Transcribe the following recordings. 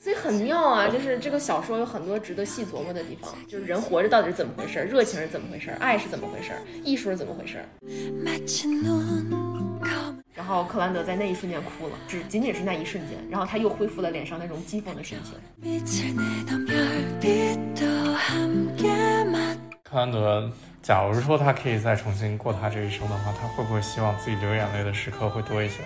所以很妙啊，就是这个小说有很多值得细琢磨的地方，就是人活着到底是怎么回事，热情是怎么回事，爱是怎么回事，艺术是怎么回事。然后克兰德在那一瞬间哭了，只仅仅是那一瞬间，然后他又恢复了脸上那种讥讽的神情。克兰德，假如说他可以再重新过他这一生的话，他会不会希望自己流眼泪的时刻会多一些？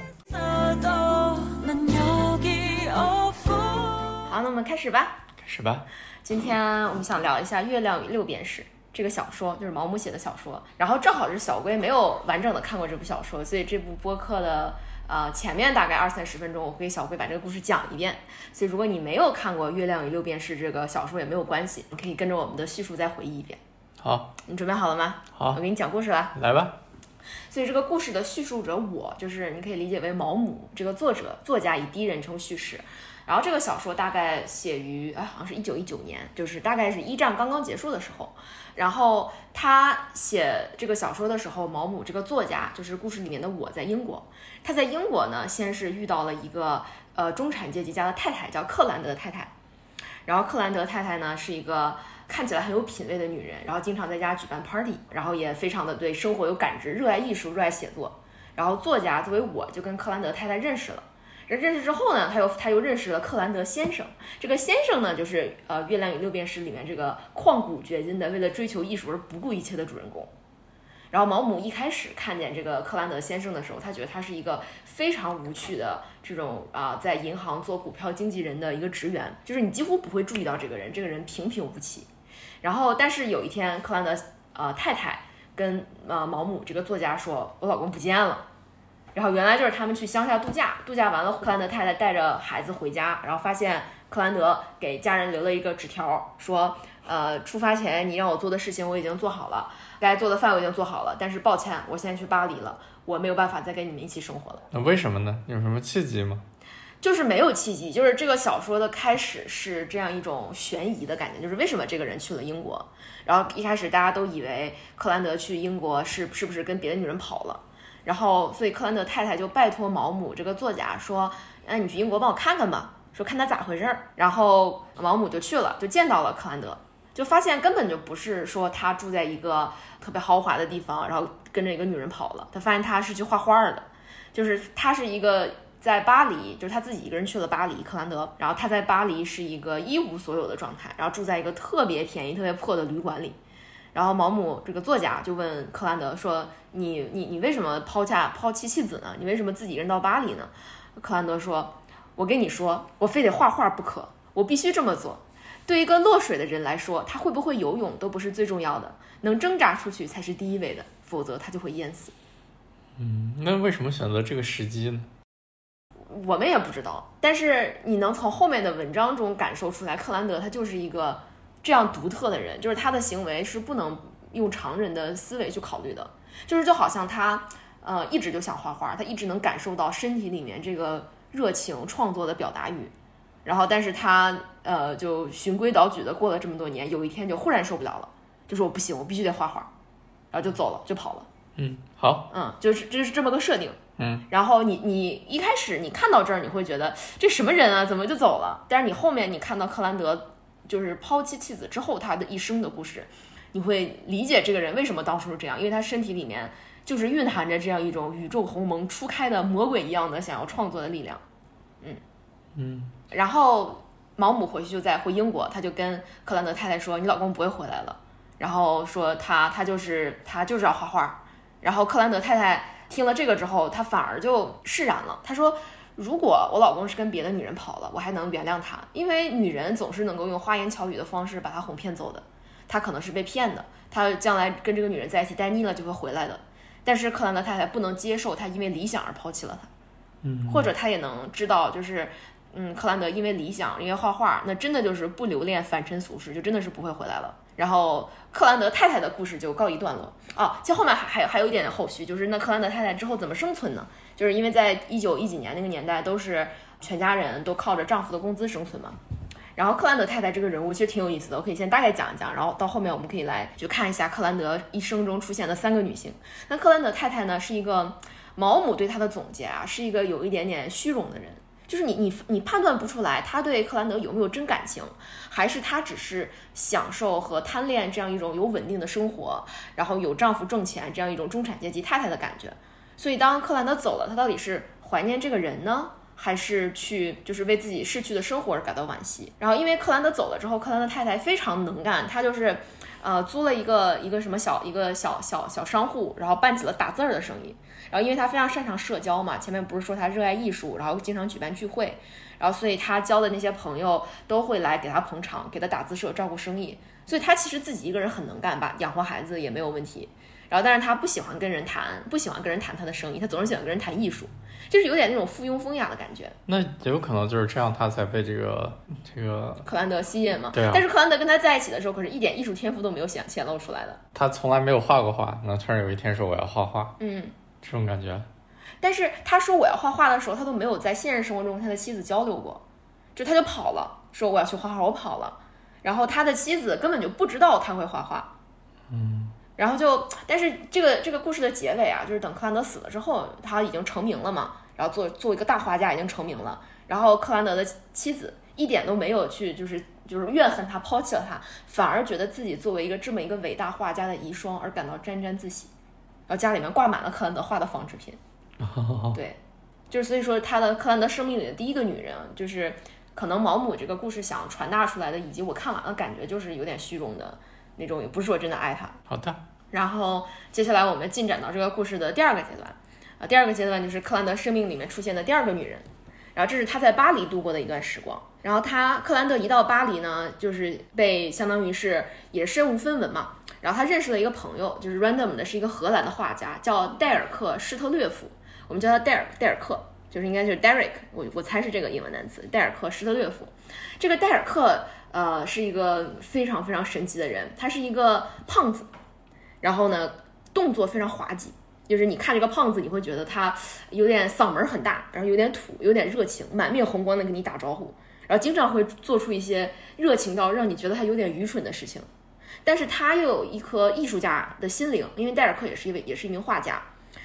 我们开始吧。开始吧。今天我们想聊一下《月亮与六便士》这个小说，就是毛姆写的小说。然后正好是小龟没有完整的看过这部小说，所以这部播客的呃前面大概二三十分钟，我会给小龟把这个故事讲一遍。所以如果你没有看过《月亮与六便士》这个小说也没有关系，你可以跟着我们的叙述再回忆一遍。好，你准备好了吗？好，我给你讲故事了。来吧。所以这个故事的叙述者我就是你可以理解为毛姆这个作者作家以第一人称叙事。然后这个小说大概写于哎，好像是一九一九年，就是大概是一战刚刚结束的时候。然后他写这个小说的时候，毛姆这个作家就是故事里面的我在英国。他在英国呢，先是遇到了一个呃中产阶级家的太太，叫克兰德太太。然后克兰德太太呢是一个看起来很有品位的女人，然后经常在家举办 party，然后也非常的对生活有感知，热爱艺术，热爱写作。然后作家作为我就跟克兰德太太认识了。认识之后呢，他又他又认识了克兰德先生。这个先生呢，就是呃《月亮与六便士》里面这个旷古绝今的为了追求艺术而不顾一切的主人公。然后毛姆一开始看见这个克兰德先生的时候，他觉得他是一个非常无趣的这种啊，在银行做股票经纪人的一个职员，就是你几乎不会注意到这个人，这个人平平无奇。然后，但是有一天，克兰德呃太太跟呃毛姆这个作家说：“我老公不见了。”然后原来就是他们去乡下度假，度假完了，克兰德太太带着孩子回家，然后发现克兰德给家人留了一个纸条，说，呃，出发前你让我做的事情我已经做好了，该做的饭我已经做好了，但是抱歉，我现在去巴黎了，我没有办法再跟你们一起生活了。那为什么呢？有什么契机吗？就是没有契机，就是这个小说的开始是这样一种悬疑的感觉，就是为什么这个人去了英国？然后一开始大家都以为克兰德去英国是是不是跟别的女人跑了？然后，所以克兰德太太就拜托毛姆这个作家说：“那你去英国帮我看看吧，说看他咋回事儿。”然后毛姆就去了，就见到了克兰德，就发现根本就不是说他住在一个特别豪华的地方，然后跟着一个女人跑了。他发现他是去画画的，就是他是一个在巴黎，就是他自己一个人去了巴黎，克兰德。然后他在巴黎是一个一无所有的状态，然后住在一个特别便宜、特别破的旅馆里。然后毛姆这个作家就问克兰德说：“你你你为什么抛下抛妻弃子呢？你为什么自己一个人到巴黎呢？”克兰德说：“我跟你说，我非得画画不可，我必须这么做。对一个落水的人来说，他会不会游泳都不是最重要的，能挣扎出去才是第一位的，否则他就会淹死。”嗯，那为什么选择这个时机呢？我们也不知道，但是你能从后面的文章中感受出来，克兰德他就是一个。这样独特的人，就是他的行为是不能用常人的思维去考虑的，就是就好像他，呃，一直就想画画，他一直能感受到身体里面这个热情创作的表达欲，然后，但是他，呃，就循规蹈矩的过了这么多年，有一天就忽然受不了了，就说我不行，我必须得画画，然后就走了，就跑了。嗯，好，嗯，就是这是这么个设定。嗯，然后你你一开始你看到这儿，你会觉得这什么人啊，怎么就走了？但是你后面你看到克兰德。就是抛妻弃子之后他的一生的故事，你会理解这个人为什么当初是这样，因为他身体里面就是蕴含着这样一种宇宙鸿蒙初开的魔鬼一样的想要创作的力量。嗯嗯。然后毛姆回去就在回英国，他就跟克兰德太太说：“你老公不会回来了。”然后说他他就是他就是要画画。然后克兰德太太听了这个之后，他反而就释然了。他说。如果我老公是跟别的女人跑了，我还能原谅他，因为女人总是能够用花言巧语的方式把他哄骗走的。他可能是被骗的，他将来跟这个女人在一起待腻了就会回来的。但是克兰德太太不能接受他因为理想而抛弃了他，嗯，或者他也能知道，就是嗯，克兰德因为理想，因为画画，那真的就是不留恋凡尘俗世，就真的是不会回来了。然后克兰德太太的故事就告一段落啊，其实后面还还还有一点后续，就是那克兰德太太之后怎么生存呢？就是因为在一九一几年那个年代，都是全家人都靠着丈夫的工资生存嘛。然后克兰德太太这个人物其实挺有意思的，我可以先大概讲一讲，然后到后面我们可以来就看一下克兰德一生中出现的三个女性。那克兰德太太呢，是一个毛姆对她的总结啊，是一个有一点点虚荣的人，就是你你你判断不出来她对克兰德有没有真感情，还是她只是享受和贪恋这样一种有稳定的生活，然后有丈夫挣钱这样一种中产阶级太太的感觉。所以当克兰德走了，他到底是怀念这个人呢，还是去就是为自己逝去的生活而感到惋惜？然后因为克兰德走了之后，克兰德太太非常能干，她就是。呃，租了一个一个什么小一个小小小商户，然后办起了打字儿的生意。然后因为他非常擅长社交嘛，前面不是说他热爱艺术，然后经常举办聚会，然后所以他交的那些朋友都会来给他捧场，给他打字社，照顾生意。所以他其实自己一个人很能干吧，养活孩子也没有问题。然后但是他不喜欢跟人谈，不喜欢跟人谈他的生意，他总是喜欢跟人谈艺术。就是有点那种附庸风雅的感觉，那也有可能就是这样，他才被这个这个克兰德吸引嘛。对啊。但是克兰德跟他在一起的时候，可是一点艺术天赋都没有显显露出来的。他从来没有画过画，那突然有一天说我要画画，嗯，这种感觉。但是他说我要画画的时候，他都没有在现实生活中跟他的妻子交流过，就他就跑了，说我要去画画，我跑了。然后他的妻子根本就不知道他会画画，嗯。然后就，但是这个这个故事的结尾啊，就是等克兰德死了之后，他已经成名了嘛。然后做做一个大画家已经成名了，然后克兰德的妻子一点都没有去就是就是怨恨他抛弃了他，反而觉得自己作为一个这么一个伟大画家的遗孀而感到沾沾自喜，然后家里面挂满了克兰德画的仿制品。对，就是所以说他的克兰德生命里的第一个女人，就是可能毛姆这个故事想传达出来的，以及我看完了感觉就是有点虚荣的那种，也不是说真的爱他。好的，然后接下来我们进展到这个故事的第二个阶段。啊第二个阶段就是克兰德生命里面出现的第二个女人，然后这是他在巴黎度过的一段时光。然后他克兰德一到巴黎呢，就是被相当于是也身无分文嘛。然后他认识了一个朋友，就是 random 的是一个荷兰的画家，叫戴尔克施特略夫，我们叫他戴尔戴尔克，就是应该就是 Derek，我我猜是这个英文单词，戴尔克施特略夫。这个戴尔克呃是一个非常非常神奇的人，他是一个胖子，然后呢动作非常滑稽。就是你看这个胖子，你会觉得他有点嗓门很大，然后有点土，有点热情，满面红光的跟你打招呼，然后经常会做出一些热情到让你觉得他有点愚蠢的事情。但是他又有一颗艺术家的心灵，因为戴尔克也是一位，也是一名画家，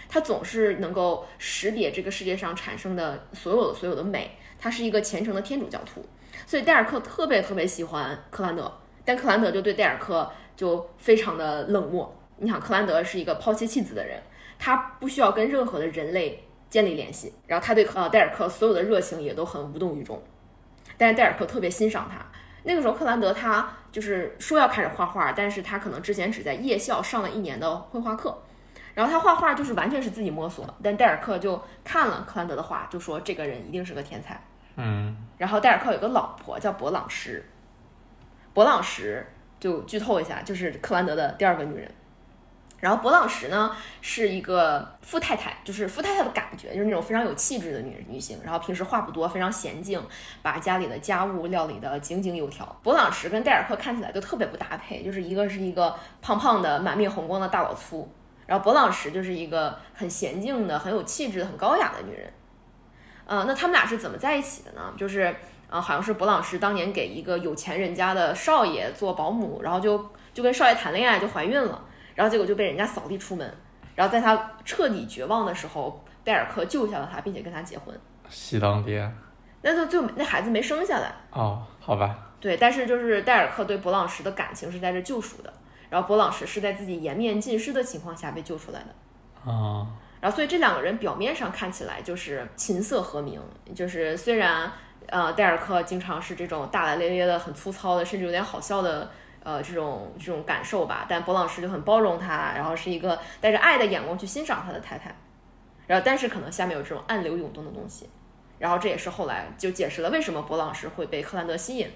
他总是能够识别这个世界上产生的所有的所有的美。他是一个虔诚的天主教徒，所以戴尔克特别特别喜欢克兰德，但克兰德就对戴尔克就非常的冷漠。你想，克兰德是一个抛妻弃子的人。他不需要跟任何的人类建立联系，然后他对呃戴尔克所有的热情也都很无动于衷，但是戴尔克特别欣赏他。那个时候克兰德他就是说要开始画画，但是他可能之前只在夜校上了一年的绘画课，然后他画画就是完全是自己摸索。但戴尔克就看了克兰德的画，就说这个人一定是个天才。嗯，然后戴尔克有个老婆叫勃朗什，勃朗什就剧透一下，就是克兰德的第二个女人。然后勃朗什呢是一个富太太，就是富太太的感觉，就是那种非常有气质的女女性。然后平时话不多，非常娴静，把家里的家务料理的井井有条。勃朗什跟戴尔克看起来就特别不搭配，就是一个是一个胖胖的、满面红光的大老粗，然后勃朗什就是一个很娴静的、很有气质的、很高雅的女人。呃，那他们俩是怎么在一起的呢？就是呃，好像是勃朗什当年给一个有钱人家的少爷做保姆，然后就就跟少爷谈恋爱，就怀孕了。然后结果就被人家扫地出门，然后在他彻底绝望的时候，戴尔克救下了他，并且跟他结婚。喜当爹？那就就那孩子没生下来。哦，好吧。对，但是就是戴尔克对勃朗什的感情是在这救赎的，然后博朗什是在自己颜面尽失的情况下被救出来的。啊。然后所以这两个人表面上看起来就是琴瑟和鸣，就是虽然呃戴尔克经常是这种大大咧咧的、很粗糙的，甚至有点好笑的。呃，这种这种感受吧，但博朗什就很包容他，然后是一个带着爱的眼光去欣赏他的太太，然后但是可能下面有这种暗流涌动的东西，然后这也是后来就解释了为什么博朗什会被克兰德吸引，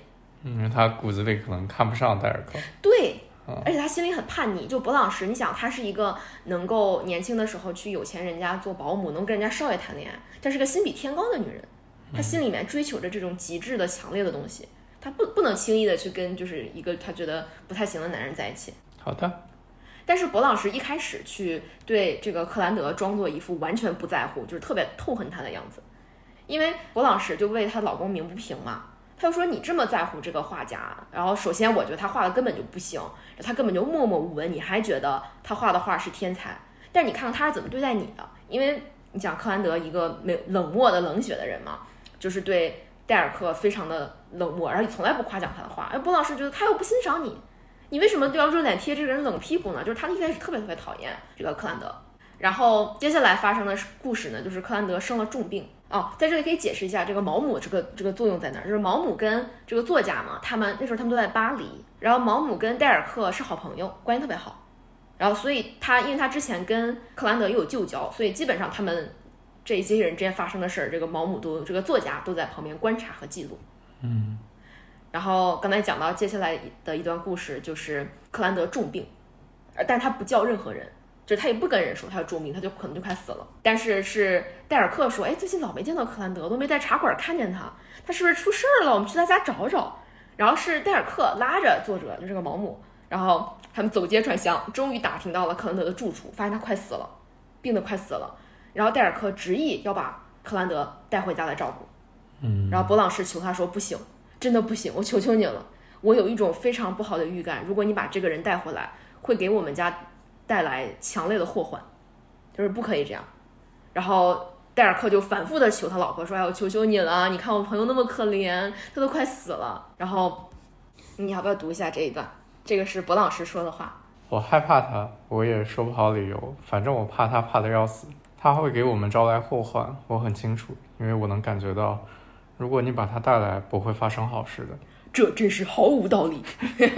因为他骨子里可能看不上戴尔克，对，而且他心里很叛逆，就博朗什，你想他是一个能够年轻的时候去有钱人家做保姆，能跟人家少爷谈恋爱，这是个心比天高的女人，她心里面追求着这种极致的强烈的东西。她不不能轻易的去跟就是一个她觉得不太行的男人在一起。好的。但是博朗什一开始去对这个克兰德装作一副完全不在乎，就是特别痛恨他的样子，因为博朗什就为她老公鸣不平嘛，他就说你这么在乎这个画家，然后首先我觉得他画的根本就不行，他根本就默默无闻，你还觉得他画的画是天才，但你看看他是怎么对待你的，因为你讲克兰德一个没冷漠的冷血的人嘛。就是对戴尔克非常的冷漠，而且从来不夸奖他的话。哎，博老师觉得他又不欣赏你，你为什么都要热脸贴这个人冷屁股呢？就是他一开始特别特别讨厌这个克兰德。然后接下来发生的故事呢，就是克兰德生了重病哦，在这里可以解释一下这个毛姆这个这个作用在哪儿，就是毛姆跟这个作家嘛，他们那时候他们都在巴黎，然后毛姆跟戴尔克是好朋友，关系特别好，然后所以他因为他之前跟克兰德又有旧交，所以基本上他们这一些人之间发生的事儿，这个毛姆都这个作家都在旁边观察和记录，嗯，然后刚才讲到接下来的一段故事就是克兰德重病，呃，但他不叫任何人。就是他也不跟人说他有重病，他就可能就快死了。但是是戴尔克说，哎，最近老没见到克兰德，都没在茶馆看见他，他是不是出事儿了？我们去他家找找。然后是戴尔克拉着作者，就这个毛姆，然后他们走街串巷，终于打听到了克兰德的住处，发现他快死了，病得快死了。然后戴尔克执意要把克兰德带回家来照顾。嗯，然后博朗士求他说，不行，真的不行，我求求你了，我有一种非常不好的预感，如果你把这个人带回来，会给我们家。带来强烈的祸患，就是不可以这样。然后戴尔克就反复的求他老婆说：“哎，我求求你了，你看我朋友那么可怜，他都快死了。”然后你要不要读一下这一段？这个是博老师说的话。我害怕他，我也说不好理由，反正我怕他，怕的要死。他会给我们招来祸患，我很清楚，因为我能感觉到，如果你把他带来，不会发生好事的。这真是毫无道理。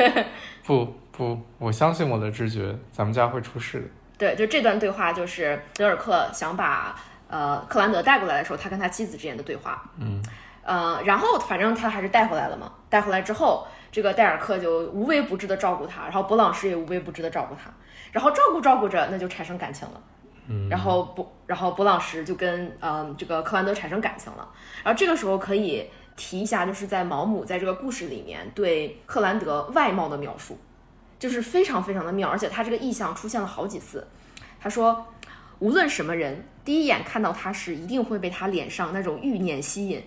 不。不，我相信我的直觉，咱们家会出事的。对，就这段对话，就是德尔克想把呃克兰德带过来的时候，他跟他妻子之间的对话。嗯，呃，然后反正他还是带回来了嘛。带回来之后，这个戴尔克就无微不至的照顾他，然后博朗什也无微不至的照顾他，然后照顾照顾着，那就产生感情了。嗯，然后博，然后博朗什就跟嗯这个克兰德产生感情了。然后这个时候可以提一下，就是在毛姆在这个故事里面对克兰德外貌的描述。就是非常非常的妙，而且他这个意象出现了好几次。他说，无论什么人，第一眼看到他时，一定会被他脸上那种欲念吸引。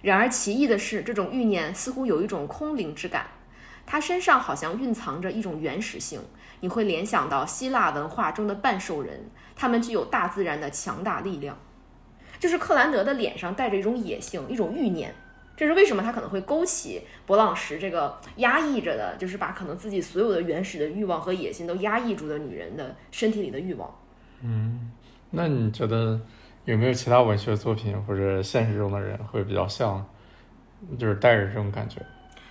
然而奇异的是，这种欲念似乎有一种空灵之感，他身上好像蕴藏着一种原始性。你会联想到希腊文化中的半兽人，他们具有大自然的强大力量。就是克兰德的脸上带着一种野性，一种欲念。这是为什么他可能会勾起勃朗什这个压抑着的，就是把可能自己所有的原始的欲望和野心都压抑住的女人的身体里的欲望。嗯，那你觉得有没有其他文学作品或者现实中的人会比较像，就是带着这种感觉？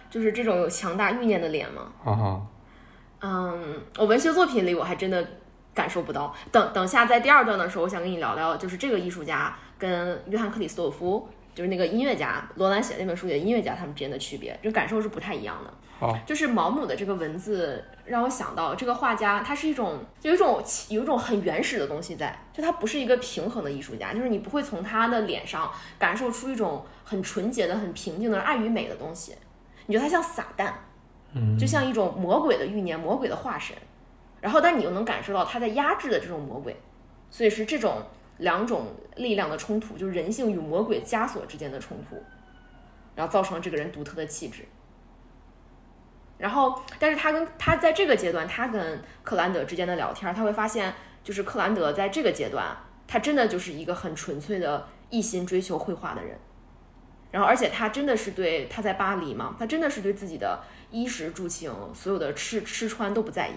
就是这种有强大欲念的脸吗？啊哈。嗯，我文学作品里我还真的感受不到。等等下在第二段的时候，我想跟你聊聊，就是这个艺术家跟约翰克里斯托夫。就是那个音乐家罗兰写的那本书里的音乐家，他们之间的区别，就感受是不太一样的。好，就是毛姆的这个文字让我想到，这个画家他是一种，就有一种有一种很原始的东西在，就他不是一个平衡的艺术家，就是你不会从他的脸上感受出一种很纯洁的、很平静的爱与美的东西。你觉得他像撒旦，嗯，就像一种魔鬼的欲念、魔鬼的化身。然后，但你又能感受到他在压制的这种魔鬼，所以是这种。两种力量的冲突，就是人性与魔鬼枷锁之间的冲突，然后造成了这个人独特的气质。然后，但是他跟他在这个阶段，他跟克兰德之间的聊天，他会发现，就是克兰德在这个阶段，他真的就是一个很纯粹的一心追求绘画的人。然后，而且他真的是对他在巴黎嘛，他真的是对自己的衣食住行，所有的吃吃穿都不在意。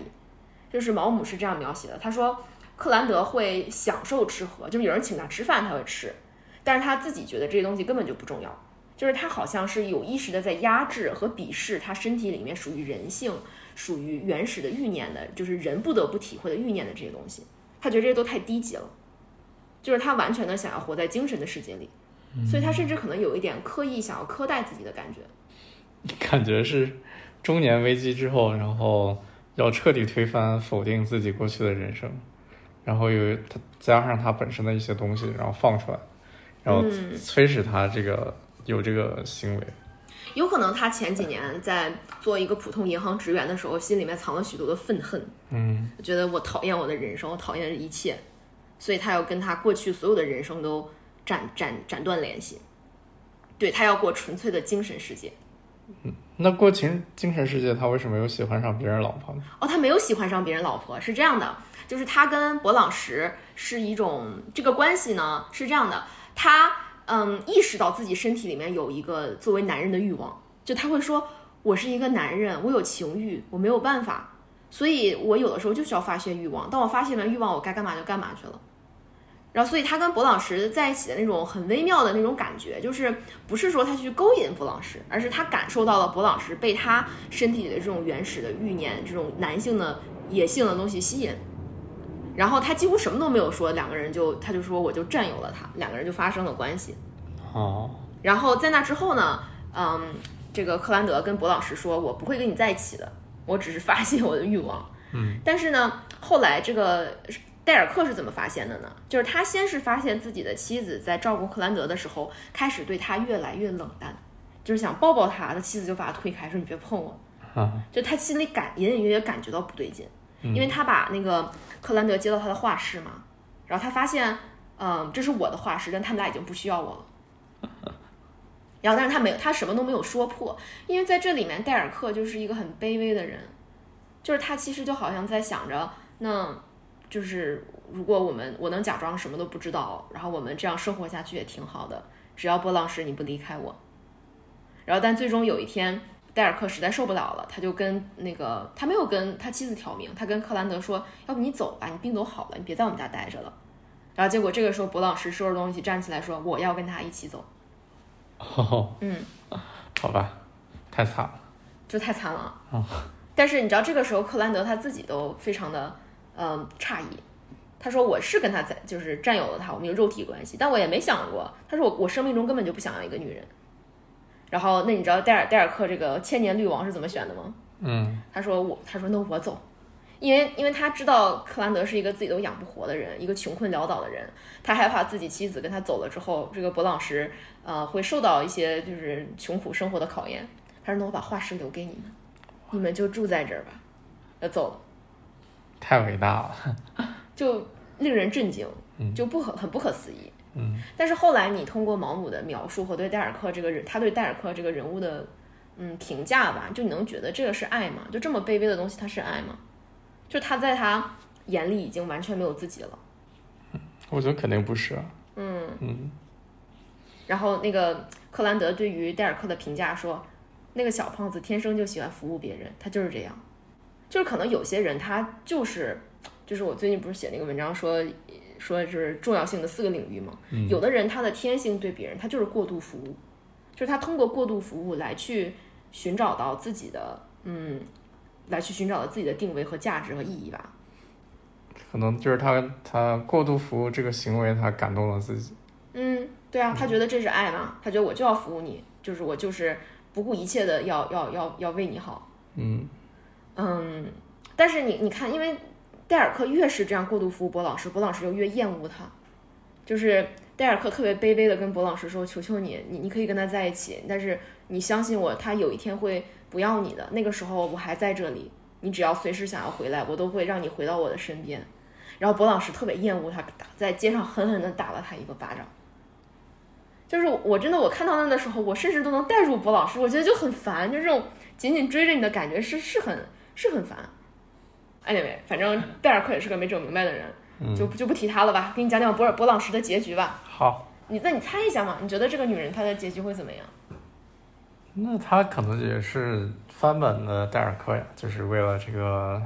就是毛姆是这样描写的，他说。克兰德会享受吃喝，就是有人请他吃饭，他会吃，但是他自己觉得这些东西根本就不重要，就是他好像是有意识的在压制和鄙视他身体里面属于人性、属于原始的欲念的，就是人不得不体会的欲念的这些东西，他觉得这些都太低级了，就是他完全的想要活在精神的世界里，所以他甚至可能有一点刻意想要苛待自己的感觉，感觉是中年危机之后，然后要彻底推翻、否定自己过去的人生。然后有他加上他本身的一些东西，然后放出来，然后催使他这个有这个行为。有可能他前几年在做一个普通银行职员的时候，心里面藏了许多的愤恨。嗯，觉得我讨厌我的人生，我讨厌一切，所以他要跟他过去所有的人生都斩斩斩断联系。对他要过纯粹的精神世界。嗯，那过情精神世界，他为什么又喜欢上别人老婆呢？哦，他没有喜欢上别人老婆，是这样的。就是他跟博朗什是一种这个关系呢，是这样的，他嗯意识到自己身体里面有一个作为男人的欲望，就他会说：“我是一个男人，我有情欲，我没有办法，所以我有的时候就需要发泄欲望。当我发泄完欲望，我该干嘛就干嘛去了。”然后，所以他跟博朗石在一起的那种很微妙的那种感觉，就是不是说他去勾引博朗石，而是他感受到了博朗石被他身体里的这种原始的欲念、这种男性的野性的东西吸引。然后他几乎什么都没有说，两个人就他就说我就占有了他，两个人就发生了关系。哦，然后在那之后呢，嗯，这个克兰德跟博朗石说，我不会跟你在一起的，我只是发泄我的欲望。嗯，但是呢，后来这个。戴尔克是怎么发现的呢？就是他先是发现自己的妻子在照顾克兰德的时候，开始对他越来越冷淡，就是想抱抱他，他妻子就把他推开，说你别碰我。啊，就他心里感隐隐约约感觉到不对劲，因为他把那个克兰德接到他的画室嘛，然后他发现，嗯，这是我的画室，但他们俩已经不需要我了。然后，但是他没有，他什么都没有说破，因为在这里面，戴尔克就是一个很卑微的人，就是他其实就好像在想着那。就是如果我们我能假装什么都不知道，然后我们这样生活下去也挺好的，只要波浪石你不离开我。然后但最终有一天，戴尔克实在受不了了，他就跟那个他没有跟他妻子挑明，他跟克兰德说，要不你走吧，你病都好了，你别在我们家待着了。然后结果这个时候，博老师收拾东西站起来说，我要跟他一起走。哦，嗯，好吧，太惨了，就太惨了。但是你知道这个时候，克兰德他自己都非常的。嗯，诧异，他说我是跟他在，就是占有了他，我们有肉体关系，但我也没想过，他说我我生命中根本就不想要一个女人。然后那你知道戴尔戴尔克这个千年绿王是怎么选的吗？嗯，他说我他说那我走，因为因为他知道克兰德是一个自己都养不活的人，一个穷困潦倒的人，他害怕自己妻子跟他走了之后，这个博朗什呃会受到一些就是穷苦生活的考验。他说那我把化石留给你们，你们就住在这儿吧，要走了。太伟大了，就令人震惊，就不可很不可思议。嗯，但是后来你通过毛姆的描述和对戴尔克这个人，他对戴尔克这个人物的嗯评价吧，就你能觉得这个是爱吗？就这么卑微的东西，他是爱吗？就他在他眼里已经完全没有自己了。我觉得肯定不是。嗯嗯。然后那个克兰德对于戴尔克的评价说，那个小胖子天生就喜欢服务别人，他就是这样。就是可能有些人他就是，就是我最近不是写那个文章说，说就是重要性的四个领域嘛。有的人他的天性对别人他就是过度服务，就是他通过过度服务来去寻找到自己的嗯，来去寻找到自己的定位和价值和意义吧。可能就是他他过度服务这个行为他感动了自己。嗯，对啊，他觉得这是爱嘛，他觉得我就要服务你，就是我就是不顾一切的要要要要为你好。嗯。嗯，但是你你看，因为戴尔克越是这样过度服务博老师，博老师就越厌恶他。就是戴尔克特别卑微的跟博老师说：“求求你，你你可以跟他在一起，但是你相信我，他有一天会不要你的。那个时候我还在这里，你只要随时想要回来，我都会让你回到我的身边。”然后博老师特别厌恶他，打在街上狠狠的打了他一个巴掌。就是我真的我看到那的时候，我甚至都能带入博老师，我觉得就很烦，就这种紧紧追着你的感觉是是很。是很烦，anyway，反正戴尔克也是个没整明白的人，就就不提他了吧。给你讲讲博尔博朗什的结局吧。好，你那你猜一下嘛？你觉得这个女人她的结局会怎么样？那她可能也是翻版的戴尔克呀，就是为了这个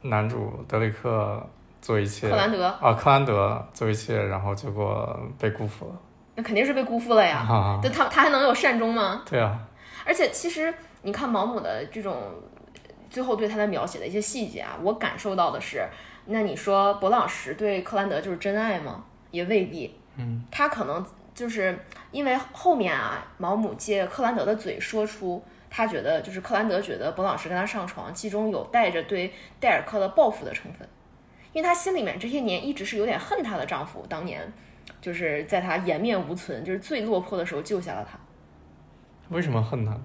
男主德里克做一切。克兰德啊，克兰德做一切，然后结果被辜负了。那肯定是被辜负了呀。啊、对他他还能有善终吗？对啊。而且其实你看毛姆的这种。最后对他的描写的一些细节啊，我感受到的是，那你说博朗什对克兰德就是真爱吗？也未必。嗯，他可能就是因为后面啊，毛姆借克兰德的嘴说出，他觉得就是克兰德觉得博朗什跟他上床，其中有带着对戴尔克的报复的成分，因为他心里面这些年一直是有点恨他的丈夫，当年就是在他颜面无存，就是最落魄的时候救下了他。为什么恨他？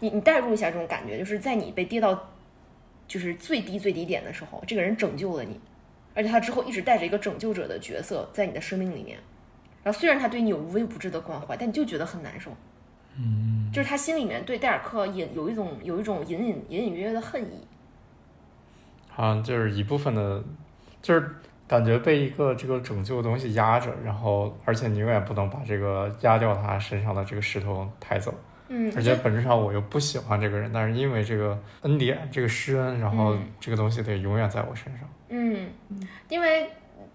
你你代入一下这种感觉，就是在你被跌到就是最低最低点的时候，这个人拯救了你，而且他之后一直带着一个拯救者的角色在你的生命里面。然后虽然他对你有无微不至的关怀，但你就觉得很难受。嗯，就是他心里面对戴尔克隐有一种有一种隐隐隐隐约约的恨意。好像就是一部分的，就是感觉被一个这个拯救的东西压着，然后而且你永远不能把这个压掉他身上的这个石头抬走。嗯，而且本质上我又不喜欢这个人，但是因为这个恩典，这个施恩，然后这个东西得永远在我身上。嗯，因为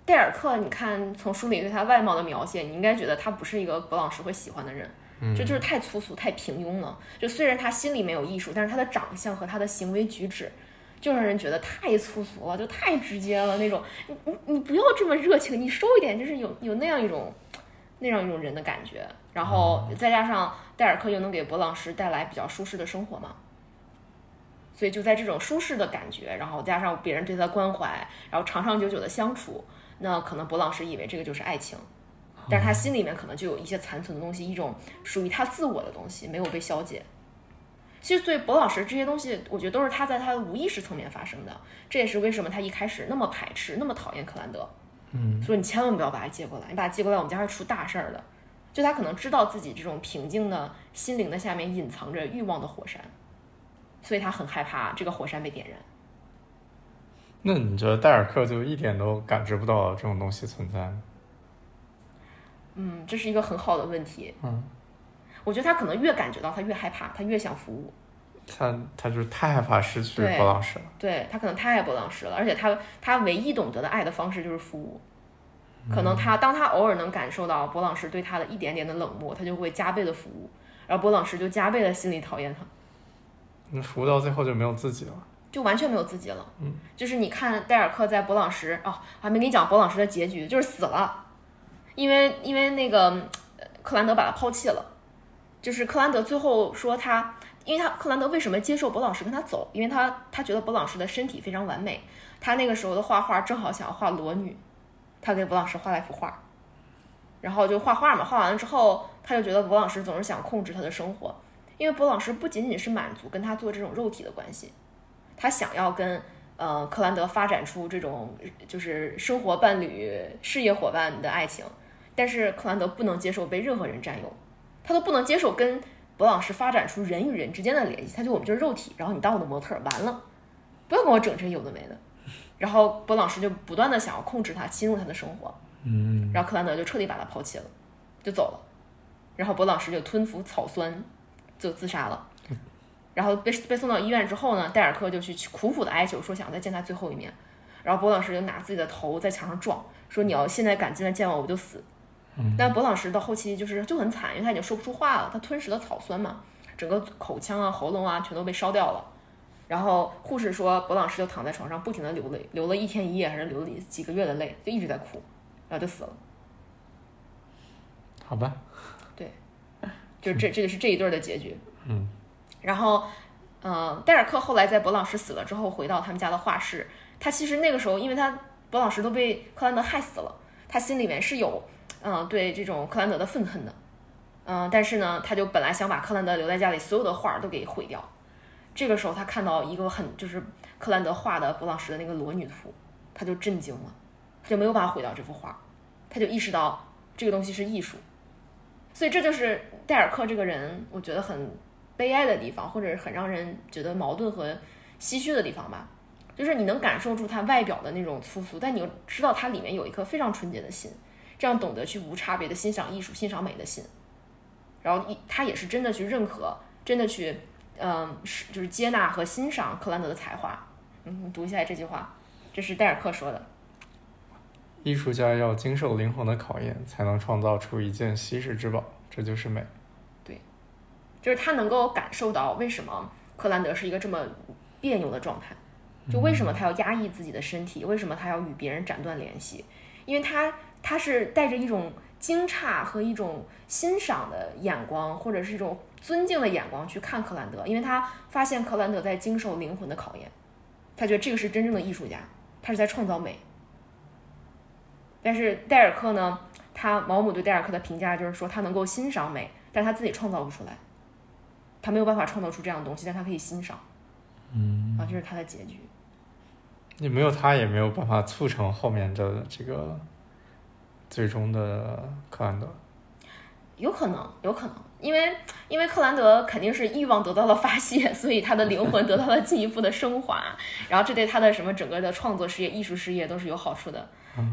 戴尔克，你看从书里对他外貌的描写，你应该觉得他不是一个博朗什会喜欢的人，嗯这就是太粗俗、太平庸了。就虽然他心里没有艺术，但是他的长相和他的行为举止，就让人觉得太粗俗了，就太直接了那种。你你你不要这么热情，你收一点，就是有有那样一种那样一种人的感觉。然后再加上戴尔克又能给博朗什带来比较舒适的生活嘛，所以就在这种舒适的感觉，然后加上别人对他的关怀，然后长长久久的相处，那可能博朗什以为这个就是爱情，但是他心里面可能就有一些残存的东西，一种属于他自我的东西没有被消解。其实，所以博老师这些东西，我觉得都是他在他的无意识层面发生的。这也是为什么他一开始那么排斥、那么讨厌克兰德。嗯，所以你千万不要把他接过来，你把他接过来，我们家会出大事儿的。就他可能知道自己这种平静的心灵的下面隐藏着欲望的火山，所以他很害怕这个火山被点燃。那你觉得戴尔克就一点都感知不到这种东西存在吗？嗯，这是一个很好的问题。嗯，我觉得他可能越感觉到，他越害怕，他越想服务。他他就是太害怕失去对博朗什了。对他可能太爱博朗什了，而且他他唯一懂得的爱的方式就是服务。可能他当他偶尔能感受到博朗什对他的一点点的冷漠，他就会加倍的服务，然后博朗什就加倍的心里讨厌他，那服务到最后就没有自己了。就完全没有自己了。嗯，就是你看戴尔克在博朗什哦，还没给你讲博朗什的结局，就是死了，因为因为那个呃克兰德把他抛弃了，就是克兰德最后说他，因为他克兰德为什么接受博朗什跟他走？因为他他觉得博朗什的身体非常完美，他那个时候的画画正好想要画裸女，他给博朗什画了一幅画，然后就画画嘛，画完了之后，他就觉得博朗什总是想控制他的生活，因为博朗什不仅仅是满足跟他做这种肉体的关系，他想要跟呃克兰德发展出这种就是生活伴侣、事业伙伴的爱情，但是克兰德不能接受被任何人占有，他都不能接受跟博朗师发展出人与人之间的联系，他就我们就是肉体，然后你当我的模特，完了，不要跟我整这有的没的。然后博朗师就不断的想要控制他，侵入他的生活，嗯，然后克兰德就彻底把他抛弃了，就走了。然后博朗师就吞服草酸，就自杀了。然后被被送到医院之后呢，戴尔克就去苦苦的哀求，说想再见他最后一面。然后博朗师就拿自己的头在墙上撞，说你要现在敢进来见我，我就死。但博朗什到后期就是就很惨，因为他已经说不出话了，他吞食了草酸嘛，整个口腔啊、喉咙啊全都被烧掉了。然后护士说，博朗什就躺在床上不停的流泪，流了一天一夜还是流了几个月的泪，就一直在哭，然后就死了。好吧，对就这这个是这一对儿的结局。嗯，然后，呃，戴尔克后来在博朗什死了之后，回到他们家的画室。他其实那个时候，因为他博朗什都被克兰德害死了，他心里面是有，嗯、对这种克兰德的愤恨的。嗯、但是呢，他就本来想把克兰德留在家里所有的画儿都给毁掉。这个时候，他看到一个很就是克兰德画的勃朗什的那个裸女图，他就震惊了，他就没有办法毁掉这幅画，他就意识到这个东西是艺术。所以这就是戴尔克这个人，我觉得很悲哀的地方，或者很让人觉得矛盾和唏嘘的地方吧。就是你能感受出他外表的那种粗俗，但你又知道他里面有一颗非常纯洁的心，这样懂得去无差别的欣赏艺术、欣赏美的心。然后一他也是真的去认可，真的去，嗯，是就是接纳和欣赏克兰德的才华。嗯，读一下这句话，这是戴尔克说的。艺术家要经受灵魂的考验，才能创造出一件稀世之宝，这就是美。对就是他能够感受到为什么克兰德是一个这么别扭的状态，就为什么他要压抑自己的身体，为什么他要与别人斩断联系，因为他他是带着一种惊诧和一种欣赏的眼光，或者是一种尊敬的眼光去看克兰德，因为他发现克兰德在经受灵魂的考验，他觉得这个是真正的艺术家，他是在创造美。但是戴尔克呢，他毛姆对戴尔克的评价就是说他能够欣赏美，但他自己创造不出来。他没有办法创造出这样的东西，但他可以欣赏，嗯，啊，这是他的结局。你没有他，也没有办法促成后面的这个最终的克兰德。有可能，有可能，因为因为克兰德肯定是欲望得到了发泄，所以他的灵魂得到了进一步的升华，然后这对他的什么整个的创作事业、艺术事业都是有好处的。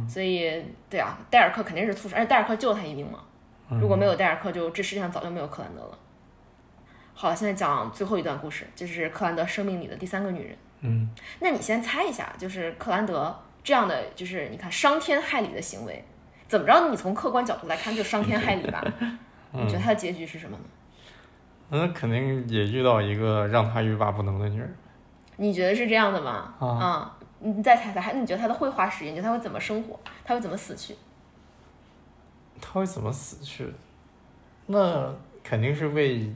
所以对啊，戴尔克肯定是促使，而且戴尔克救了他一命嘛。如果没有戴尔克，就这世界上早就没有克兰德了。好，现在讲最后一段故事，就是克兰德生命里的第三个女人。嗯，那你先猜一下，就是克兰德这样的，就是你看伤天害理的行为，怎么着？你从客观角度来看，就伤天害理吧？你觉得他的结局是什么呢？那肯定也遇到一个让他欲罢不能的女人。你觉得是这样的吗？啊啊，你再猜猜，还你觉得他的绘画史，你觉得他会怎么生活？他会怎么死去？他会怎么死去？那肯定是为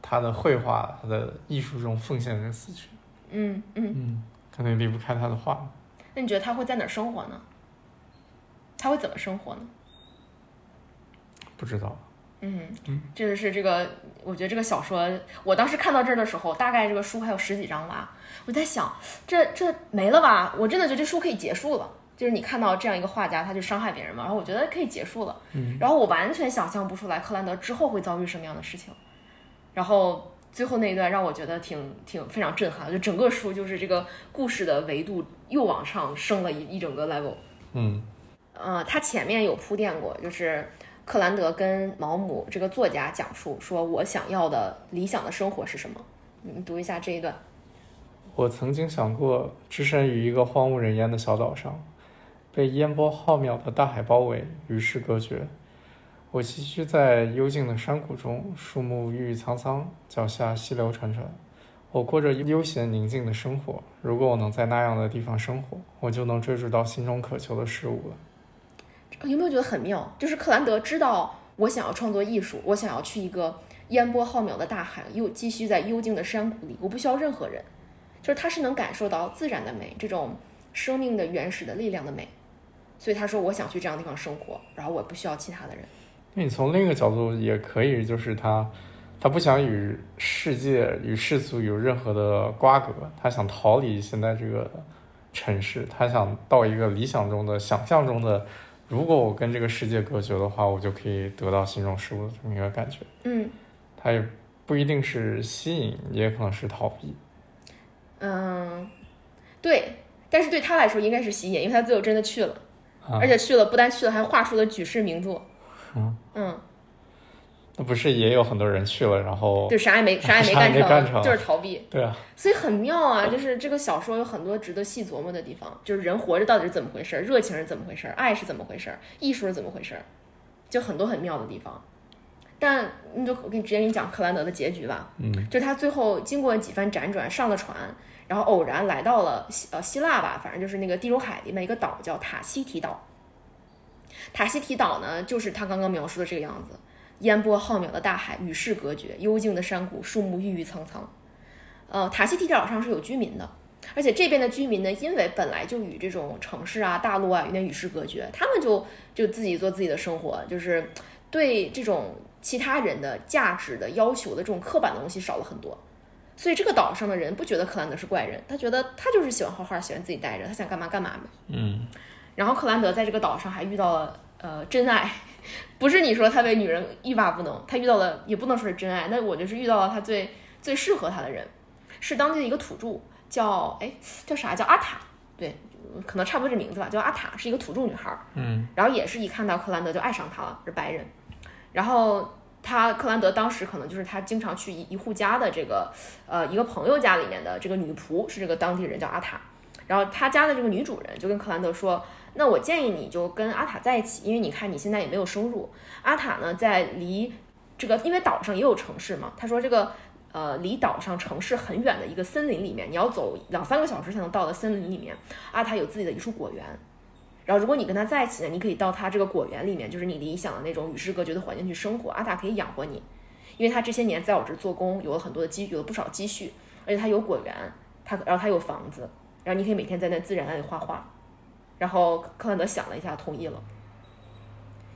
他的绘画、他的艺术中奉献而死去。嗯嗯，嗯，肯定离不开他的画。那你觉得他会在哪儿生活呢？他会怎么生活呢？不知道。嗯，这就是这个，我觉得这个小说，我当时看到这儿的时候，大概这个书还有十几章吧，我在想，这这没了吧？我真的觉得这书可以结束了。就是你看到这样一个画家，他就伤害别人嘛，然后我觉得可以结束了。嗯，然后我完全想象不出来克兰德之后会遭遇什么样的事情。然后最后那一段让我觉得挺挺非常震撼，就整个书就是这个故事的维度又往上升了一一整个 level。嗯呃，他前面有铺垫过，就是克兰德跟毛姆这个作家讲述说，我想要的理想的生活是什么？你读一下这一段。我曾经想过置身于一个荒无人烟的小岛上，被烟波浩渺的大海包围，与世隔绝。我栖居在幽静的山谷中，树木郁郁苍苍，脚下溪流潺潺。我过着悠闲宁静的生活。如果我能在那样的地方生活，我就能追逐到心中渴求的事物了。有没有觉得很妙？就是克兰德知道我想要创作艺术，我想要去一个烟波浩渺的大海，又继续在幽静的山谷里，我不需要任何人。就是他是能感受到自然的美，这种生命的原始的力量的美。所以他说我想去这样的地方生活，然后我不需要其他的人。那你从另一个角度也可以，就是他，他不想与世界与世俗有任何的瓜葛，他想逃离现在这个城市，他想到一个理想中的、想象中的，如果我跟这个世界隔绝的话，我就可以得到心中事物的这么一个感觉。嗯他也不一定是吸引，也可能是逃避。嗯，对。但是对他来说应该是吸引，因为他最后真的去了，啊而且去了不但去了，还画出了举世名作。嗯嗯，那不是也有很多人去了，然后就啥也没啥也没干成，干成就是逃避。对啊，所以很妙啊，就是这个小说有很多值得细琢磨的地方，就是人活着到底是怎么回事儿，热情是怎么回事儿，爱是怎么回事儿，艺术是怎么回事儿，就很多很妙的地方。但你就我给你直接给你讲克兰德的结局吧，嗯，就他最后经过几番辗转上了船，然后偶然来到了希呃希腊吧，反正就是那个地中海里面一个岛叫塔希提岛。塔希提岛呢，就是他刚刚描述的这个样子，烟波浩渺的大海与世隔绝，幽静的山谷，树木郁郁苍苍。呃，塔西提岛上是有居民的，而且这边的居民呢，因为本来就与这种城市啊、大陆啊有点与世隔绝，他们就就自己做自己的生活，就是对这种其他人的价值的要求的这种刻板的东西少了很多。所以这个岛上的人不觉得克兰德是怪人，他觉得他就是喜欢画画，喜欢自己待着，他想干嘛干嘛呗。嗯然后克兰德在这个岛上还遇到了呃真爱，不是你说他为女人欲罢不能，他遇到了也不能说是真爱，那我就是遇到了他最最适合他的人，是当地的一个土著，叫哎叫啥叫阿塔，对，可能差不多这名字吧，叫阿塔，是一个土著女孩儿，嗯。然后也是一看到克兰德就爱上他了，是白人，然后。他克兰德当时可能就是他经常去一一户家的这个，呃，一个朋友家里面的这个女仆是这个当地人叫阿塔，然后他家的这个女主人就跟克兰德说，那我建议你就跟阿塔在一起，因为你看你现在也没有收入。阿塔呢，在离这个因为岛上也有城市嘛，他说这个呃离岛上城市很远的一个森林里面，你要走两三个小时才能到的森林里面，阿塔有自己的一处果园。然后如果你跟他在一起呢，你可以到他这个果园里面，就是你理想的那种与世隔绝的环境去生活。阿塔可以养活你，因为他这些年在我这做工，有了很多的积，有了不少积蓄，而且他有果园，他然后他有房子，然后你可以每天在那自然那里画画。然后克兰德想了一下，同意了。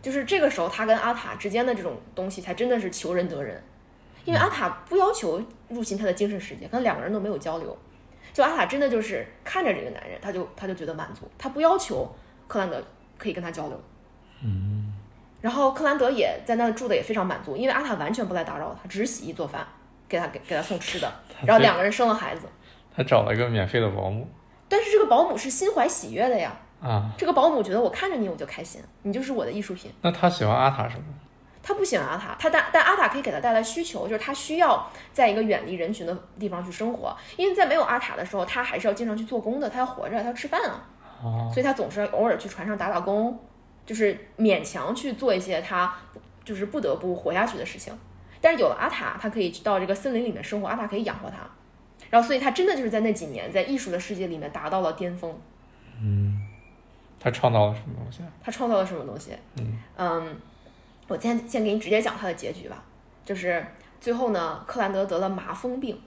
就是这个时候，他跟阿塔之间的这种东西，才真的是求人得人。因为阿塔不要求入侵他的精神世界，跟两个人都没有交流。就阿塔真的就是看着这个男人，他就他就觉得满足，他不要求克兰德可以跟他交流。嗯然后克兰德也在那住的也非常满足，因为阿塔完全不来打扰他，只是洗衣做饭，给他给给他送吃的，然后两个人生了孩子。他找了一个免费的保姆。但是这个保姆是心怀喜悦的呀，啊，这个保姆觉得我看着你我就开心，你就是我的艺术品。那他喜欢阿塔什么？他不喜欢阿塔，他但但阿塔可以给他带来需求，就是他需要在一个远离人群的地方去生活，因为在没有阿塔的时候，他还是要经常去做工的，他要活着，他要吃饭啊，哦，所以他总是偶尔去船上打打工，就是勉强去做一些他就是不得不活下去的事情。但是有了阿塔，他可以到这个森林里面生活，阿塔可以养活他，然后所以他真的就是在那几年在艺术的世界里面达到了巅峰。嗯他创造了什么东西？他创造了什么东西？嗯我先先给你直接讲他的结局吧，就是最后呢，克兰德得了麻风病。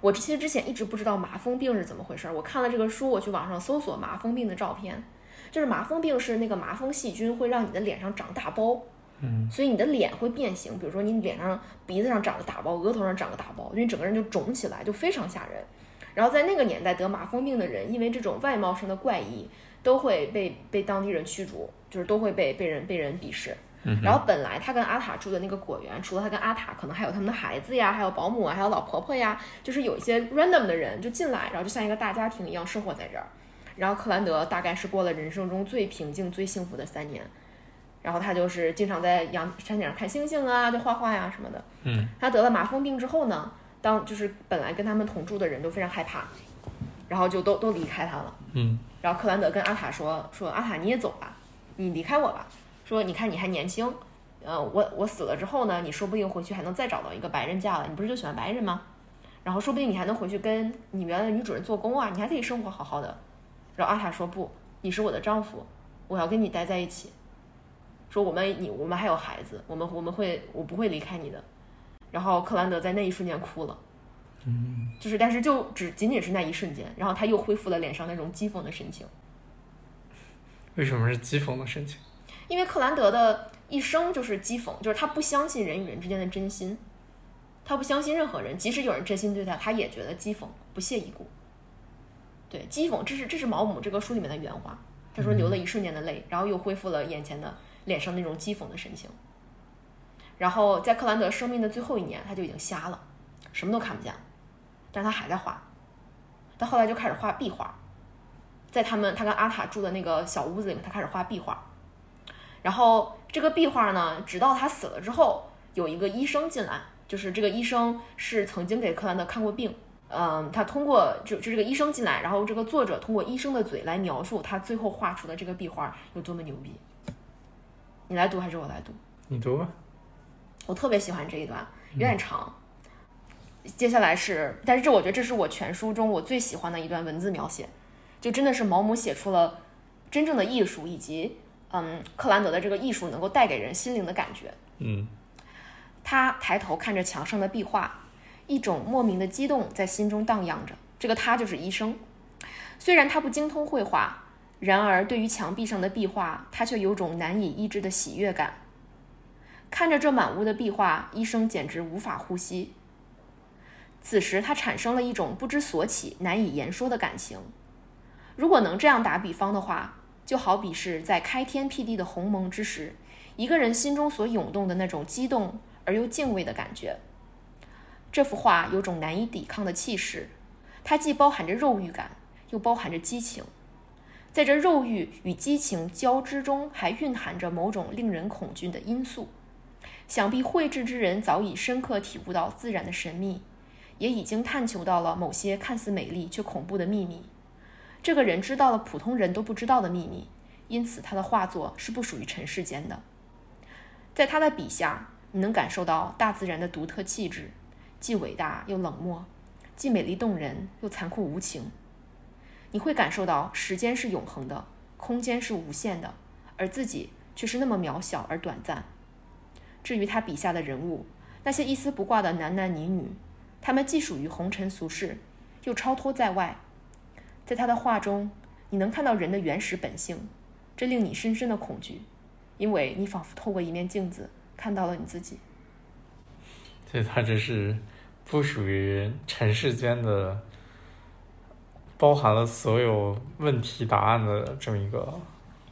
我其实之前一直不知道麻风病是怎么回事儿，我看了这个书，我去网上搜索麻风病的照片，就是麻风病是那个麻风细菌会让你的脸上长大包，嗯，所以你的脸会变形，比如说你脸上、鼻子上长个大包，额头上长个大包，因为整个人就肿起来，就非常吓人。然后在那个年代得麻风病的人，因为这种外貌上的怪异，都会被被当地人驱逐，就是都会被被人被人鄙视。然后本来他跟阿塔住的那个果园，除了他跟阿塔，可能还有他们的孩子呀，还有保姆啊，还有老婆婆呀，就是有一些 random 的人就进来，然后就像一个大家庭一样生活在这儿。然后克兰德大概是过了人生中最平静、最幸福的三年。然后他就是经常在阳山顶上看星星啊，就画画呀什么的。嗯，他得了麻风病之后呢，当就是本来跟他们同住的人都非常害怕，然后就都都离开他了。嗯然后克兰德跟阿塔说：“说阿塔你也走吧，你离开我吧。说你看你还年轻，呃，我我死了之后呢，你说不定回去还能再找到一个白人嫁了。你不是就喜欢白人吗？然后说不定你还能回去跟你原来的女主人做工啊，你还可以生活好好的。”然后阿塔说：“不，你是我的丈夫，我要跟你待在一起。说我们你我们还有孩子，我们我们会我不会离开你的。”然后克兰德在那一瞬间哭了。嗯，就是，但是就只仅仅是那一瞬间，然后他又恢复了脸上那种讥讽的神情。为什么是讥讽的神情？因为克兰德的一生就是讥讽，就是他不相信人与人之间的真心，他不相信任何人，即使有人真心对他，他也觉得讥讽不屑一顾。对，讥讽，这是这是毛姆这个书里面的原话。他说流了一瞬间的泪，然后又恢复了眼前的脸上那种讥讽的神情。然后在克兰德生命的最后一年，他就已经瞎了，什么都看不见了，但是他还在画。他后来就开始画壁画，在他们他跟阿塔住的那个小屋子里面，他开始画壁画。然后这个壁画呢，直到他死了之后，有一个医生进来，就是这个医生是曾经给克兰德看过病。嗯，他通过就就这个医生进来，然后这个作者通过医生的嘴来描述他最后画出的这个壁画有多么牛逼。你来读还是我来读？你读吧。我特别喜欢这一段，有点长。接下来是，但是这我觉得这是我全书中我最喜欢的一段文字描写，就真的是毛姆写出了真正的艺术，以及嗯克兰德的这个艺术能够带给人心灵的感觉。嗯他抬头看着墙上的壁画，一种莫名的激动在心中荡漾着。这个他就是医生，虽然他不精通绘画，然而对于墙壁上的壁画，他却有种难以抑制的喜悦感。看着这满屋的壁画，医生简直无法呼吸。此时，他产生了一种不知所起、难以言说的感情。如果能这样打比方的话，就好比是在开天辟地的鸿蒙之时，一个人心中所涌动的那种激动而又敬畏的感觉。这幅画有种难以抵抗的气势，它既包含着肉欲感，又包含着激情。在这肉欲与激情交织中，还蕴含着某种令人恐惧的因素。想必绘制之人早已深刻体悟到自然的神秘，也已经探求到了某些看似美丽却恐怖的秘密。这个人知道了普通人都不知道的秘密，因此他的画作是不属于尘世间的。在他的笔下，你能感受到大自然的独特气质，既伟大又冷漠，既美丽动人又残酷无情。你会感受到时间是永恒的，空间是无限的，而自己却是那么渺小而短暂。至于他笔下的人物，那些一丝不挂的男男女女，他们既属于红尘俗世，又超脱在外。在他的画中，你能看到人的原始本性，这令你深深的恐惧，因为你仿佛透过一面镜子看到了你自己。对，他这是不属于尘世间的，包含了所有问题答案的这么一个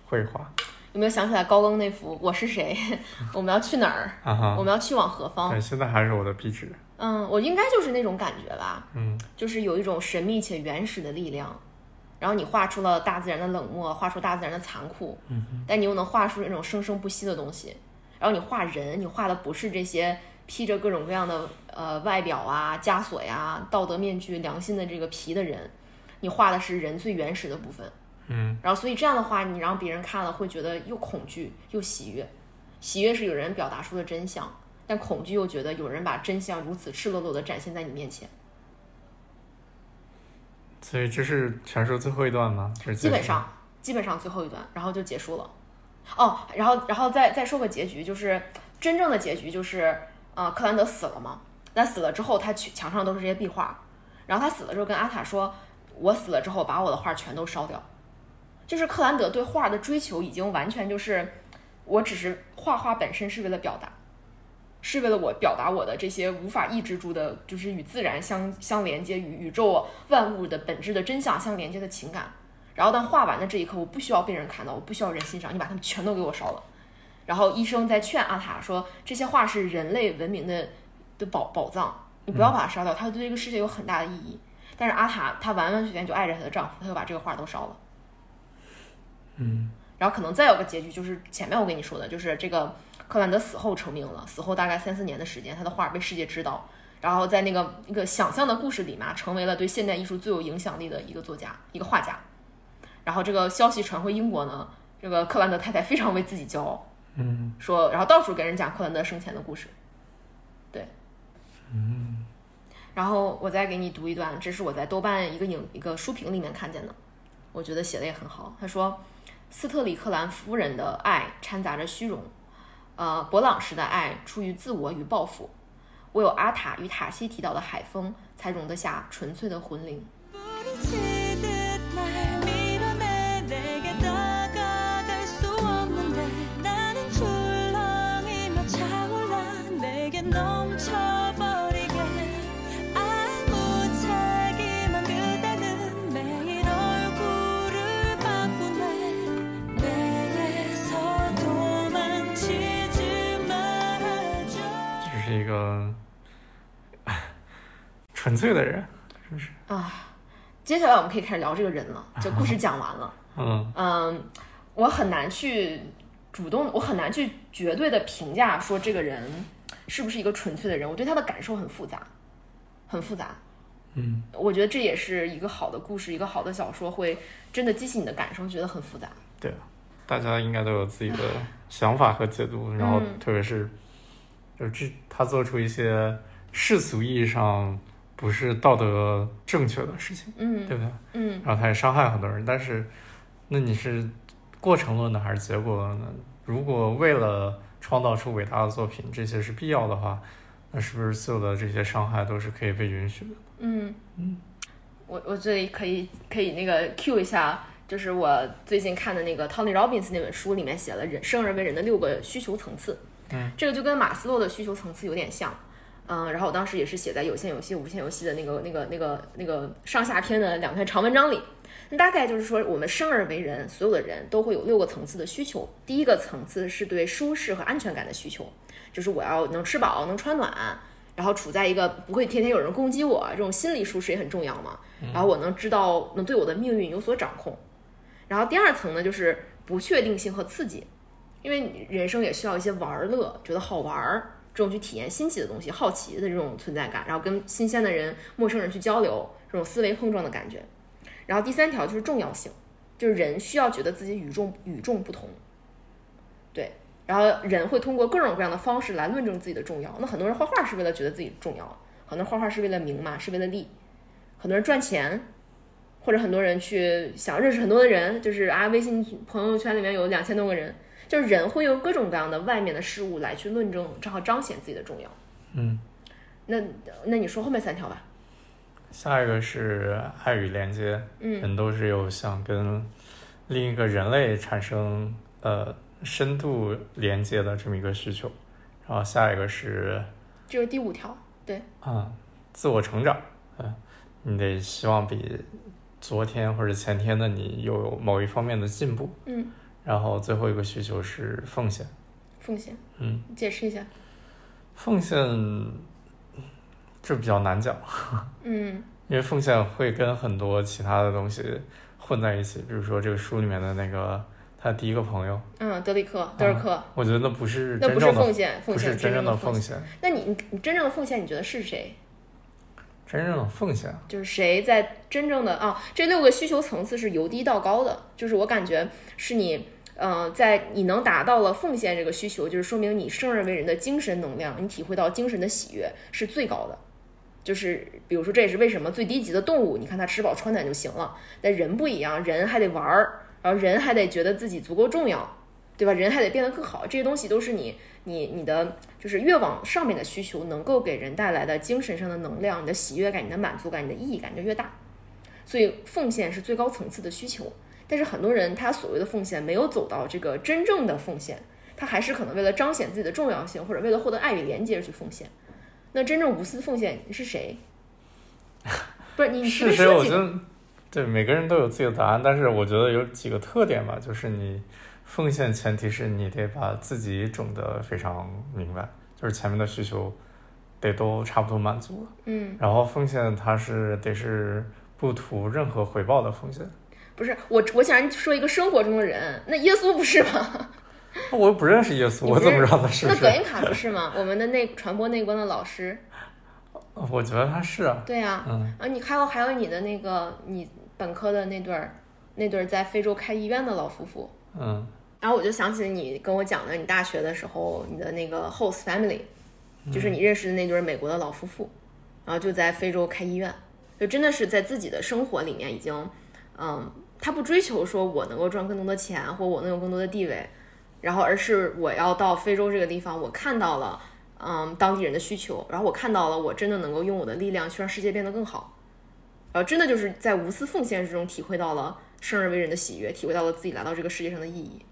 绘画。有没有想起来高更那幅《我是谁？我们要去哪儿？啊哈我，们要去往何方对，？现在还是我的壁纸。嗯，我应该就是那种感觉吧，嗯就是有一种神秘且原始的力量，然后你画出了大自然的冷漠，画出大自然的残酷，嗯但你又能画出那种生生不息的东西。然后你画人，你画的不是这些披着各种各样的呃外表啊、枷锁呀、道德面具、良心的这个皮的人，你画的是人最原始的部分。嗯，然后所以这样的话，你让别人看了会觉得又恐惧又喜悦。喜悦是有人表达出了真相，但恐惧又觉得有人把真相如此赤裸裸的展现在你面前。所以这是全书最后一段吗？这是基本上基本上最后一段，然后就结束了。哦，然后然后再再说个结局，就是真正的结局就是，呃，克兰德死了嘛。那死了之后，他去墙上都是这些壁画，然后他死了之后跟阿塔说：“我死了之后把我的画全都烧掉。”就是克兰德对画的追求已经完全就是，我只是画画本身是为了表达，是为了我表达我的这些无法抑制住的，就是与自然相相连接、与宇宙万物的本质的真相相连接的情感。然后当画完的这一刻，我不需要被人看到，我不需要人欣赏，你把它们全都给我烧了。然后医生在劝阿塔说，这些画是人类文明的的宝宝藏，你不要把它烧掉，它对这个世界有很大的意义。但是阿塔她完完全全就爱着她的丈夫，她就把这个画都烧了。嗯然后可能再有个结局，就是前面我跟你说的，就是这个克兰德死后成名了，死后大概三四年的时间，他的画被世界知道，然后在那个一个想象的故事里嘛，成为了对现代艺术最有影响力的一个作家，一个画家。然后这个消息传回英国呢，这个克兰德太太非常为自己骄傲，嗯说，然后到处给人讲克兰德生前的故事。对，嗯然后我再给你读一段，这是我在豆瓣一个影一个书评里面看见的，我觉得写的也很好。他说，斯特里克兰夫人的爱掺杂着虚荣，呃，勃朗时的爱出于自我与报复，唯有阿塔与塔西提到的海风才容得下纯粹的魂灵。一个 纯粹的人，是不是？啊接下来我们可以开始聊这个人了，就故事讲完了。嗯嗯，我很难去主动，我很难去绝对的评价说这个人是不是一个纯粹的人。我对他的感受很复杂，很复杂。嗯我觉得这也是一个好的故事，一个好的小说会真的激起你的感受，觉得很复杂。对啊，大家应该都有自己的想法和解读，然后嗯特别是，就这他做出一些世俗意义上不是道德正确的事情，嗯对不对？嗯然后他也伤害很多人，但是，那你是过程论的还是结果论呢？如果为了创造出伟大的作品，这些是必要的话，那是不是所有的这些伤害都是可以被允许的？嗯嗯，我我这里可以可以那个 Q 一下，就是我最近看的那个 Tony Robbins 那本书里面写了人生而为人的六个需求层次。嗯，这个就跟马斯洛的需求层次有点像。嗯，然后我当时也是写在有限游戏、无限游戏的那个、那个、那个、那个上下篇的两篇长文章里。那大概就是说，我们生而为人，所有的人都会有六个层次的需求。第一个层次是对舒适和安全感的需求，就是我要能吃饱、能穿暖，然后处在一个不会天天有人攻击我，这种心理舒适也很重要嘛。然后我能知道，能对我的命运有所掌控。然后第二层呢，就是不确定性和刺激，因为人生也需要一些玩乐，觉得好玩儿，这种去体验新奇的东西、好奇的这种存在感，然后跟新鲜的人、陌生人去交流，这种思维碰撞的感觉。然后第三条就是重要性，就是人需要觉得自己与众与众不同，对。然后人会通过各种各样的方式来论证自己的重要。那很多人画画是为了觉得自己重要，很多人画画是为了名嘛，是为了利，很多人赚钱，或者很多人去想认识很多的人，就是啊，微信朋友圈里面有两千多个人，就是人会用各种各样的外面的事物来去论证，正好彰显自己的重要。嗯，那那你说后面三条吧。下一个是爱与连接，嗯人都是有想跟另一个人类产生呃深度连接的这么一个需求，然后下一个是这是第五条。对，啊，自我成长，嗯、你得希望比昨天或者前天的你有某一方面的进步，嗯，然后最后一个需求是奉献，奉献，嗯，解释一下。奉献这比较难讲，嗯因为奉献会跟很多其他的东西混在一起。比如说这个书里面的那个他第一个朋友，嗯，德里克、德尔克，我觉得那不是那不是奉献，奉不献是真正的奉奉。献，那你你你真正的奉献，你觉得是谁？真正的奉献。就是谁在真正的啊，这六个需求层次是由低到高的，就是我感觉是你，呃，在你能达到了奉献这个需求，就是说明你生而为人的精神能量，你体会到精神的喜悦是最高的。就是比如说，这也是为什么最低级的动物，你看它吃饱穿暖就行了，但人不一样，人还得玩儿，然后人还得觉得自己足够重要，对吧？人还得变得更好，这些东西都是你你你的就是越往上面的需求能够给人带来的精神上的能量、你的喜悦感、你的满足感、你的意义感就越大。所以奉献是最高层次的需求，但是很多人他所谓的奉献没有走到这个真正的奉献，他还是可能为了彰显自己的重要性或者为了获得爱与连接而去奉献。那真正无私奉献是谁？不是你是谁？我觉得对每个人都有自己的答案，但是我觉得有几个特点吧，就是你奉献前提是你得把自己整得非常明白，就是前面的需求得都差不多满足了，嗯，然后奉献它是得是不图任何回报的奉献。不是我我想说一个生活中的人，那耶稣不是吗？我又不认识耶稣，我怎么知道他是是？那葛印卡不是吗？我们的那传播内观的老师，我觉得他是啊，对呀、嗯，啊，你还有还有你的那个你本科的那对儿那对儿在非洲开医院的老夫妇，嗯然后我就想起你跟我讲的你大学的时候你的那个 host family，就是你认识的那对儿美国的老夫妇，然后就在非洲开医院，就真的是在自己的生活里面已经，嗯，他不追求说我能够赚更多的钱或我能有更多的地位，然后而是我要到非洲这个地方，我看到了。嗯，当地人的需求，然后我看到了，我真的能够用我的力量去让世界变得更好，然后真的就是在无私奉献之中体会到了生而为人的喜悦，体会到了自己来到这个世界上的意义。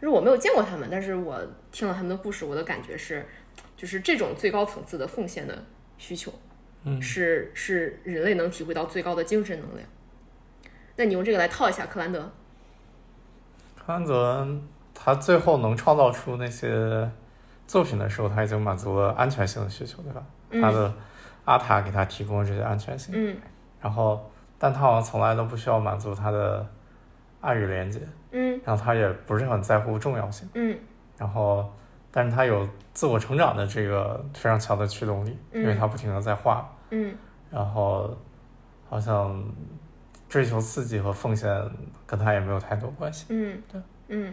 就是我没有见过他们，但是我听了他们的故事，我的感觉是，就是这种最高层次的奉献的需求，嗯是是人类能体会到最高的精神能量。那你用这个来套一下克兰德，克兰德他最后能创造出那些作品的时候，他已经满足了安全性的需求，对吧？他的阿塔给他提供了这些安全性，嗯。然后但他好像从来都不需要满足他的爱与连接，嗯。然后他也不是很在乎重要性，嗯。然后但是他有自我成长的这个非常强的驱动力，嗯因为他不停的在画，嗯然后好像追求刺激和奉献跟他也没有太多关系。嗯对嗯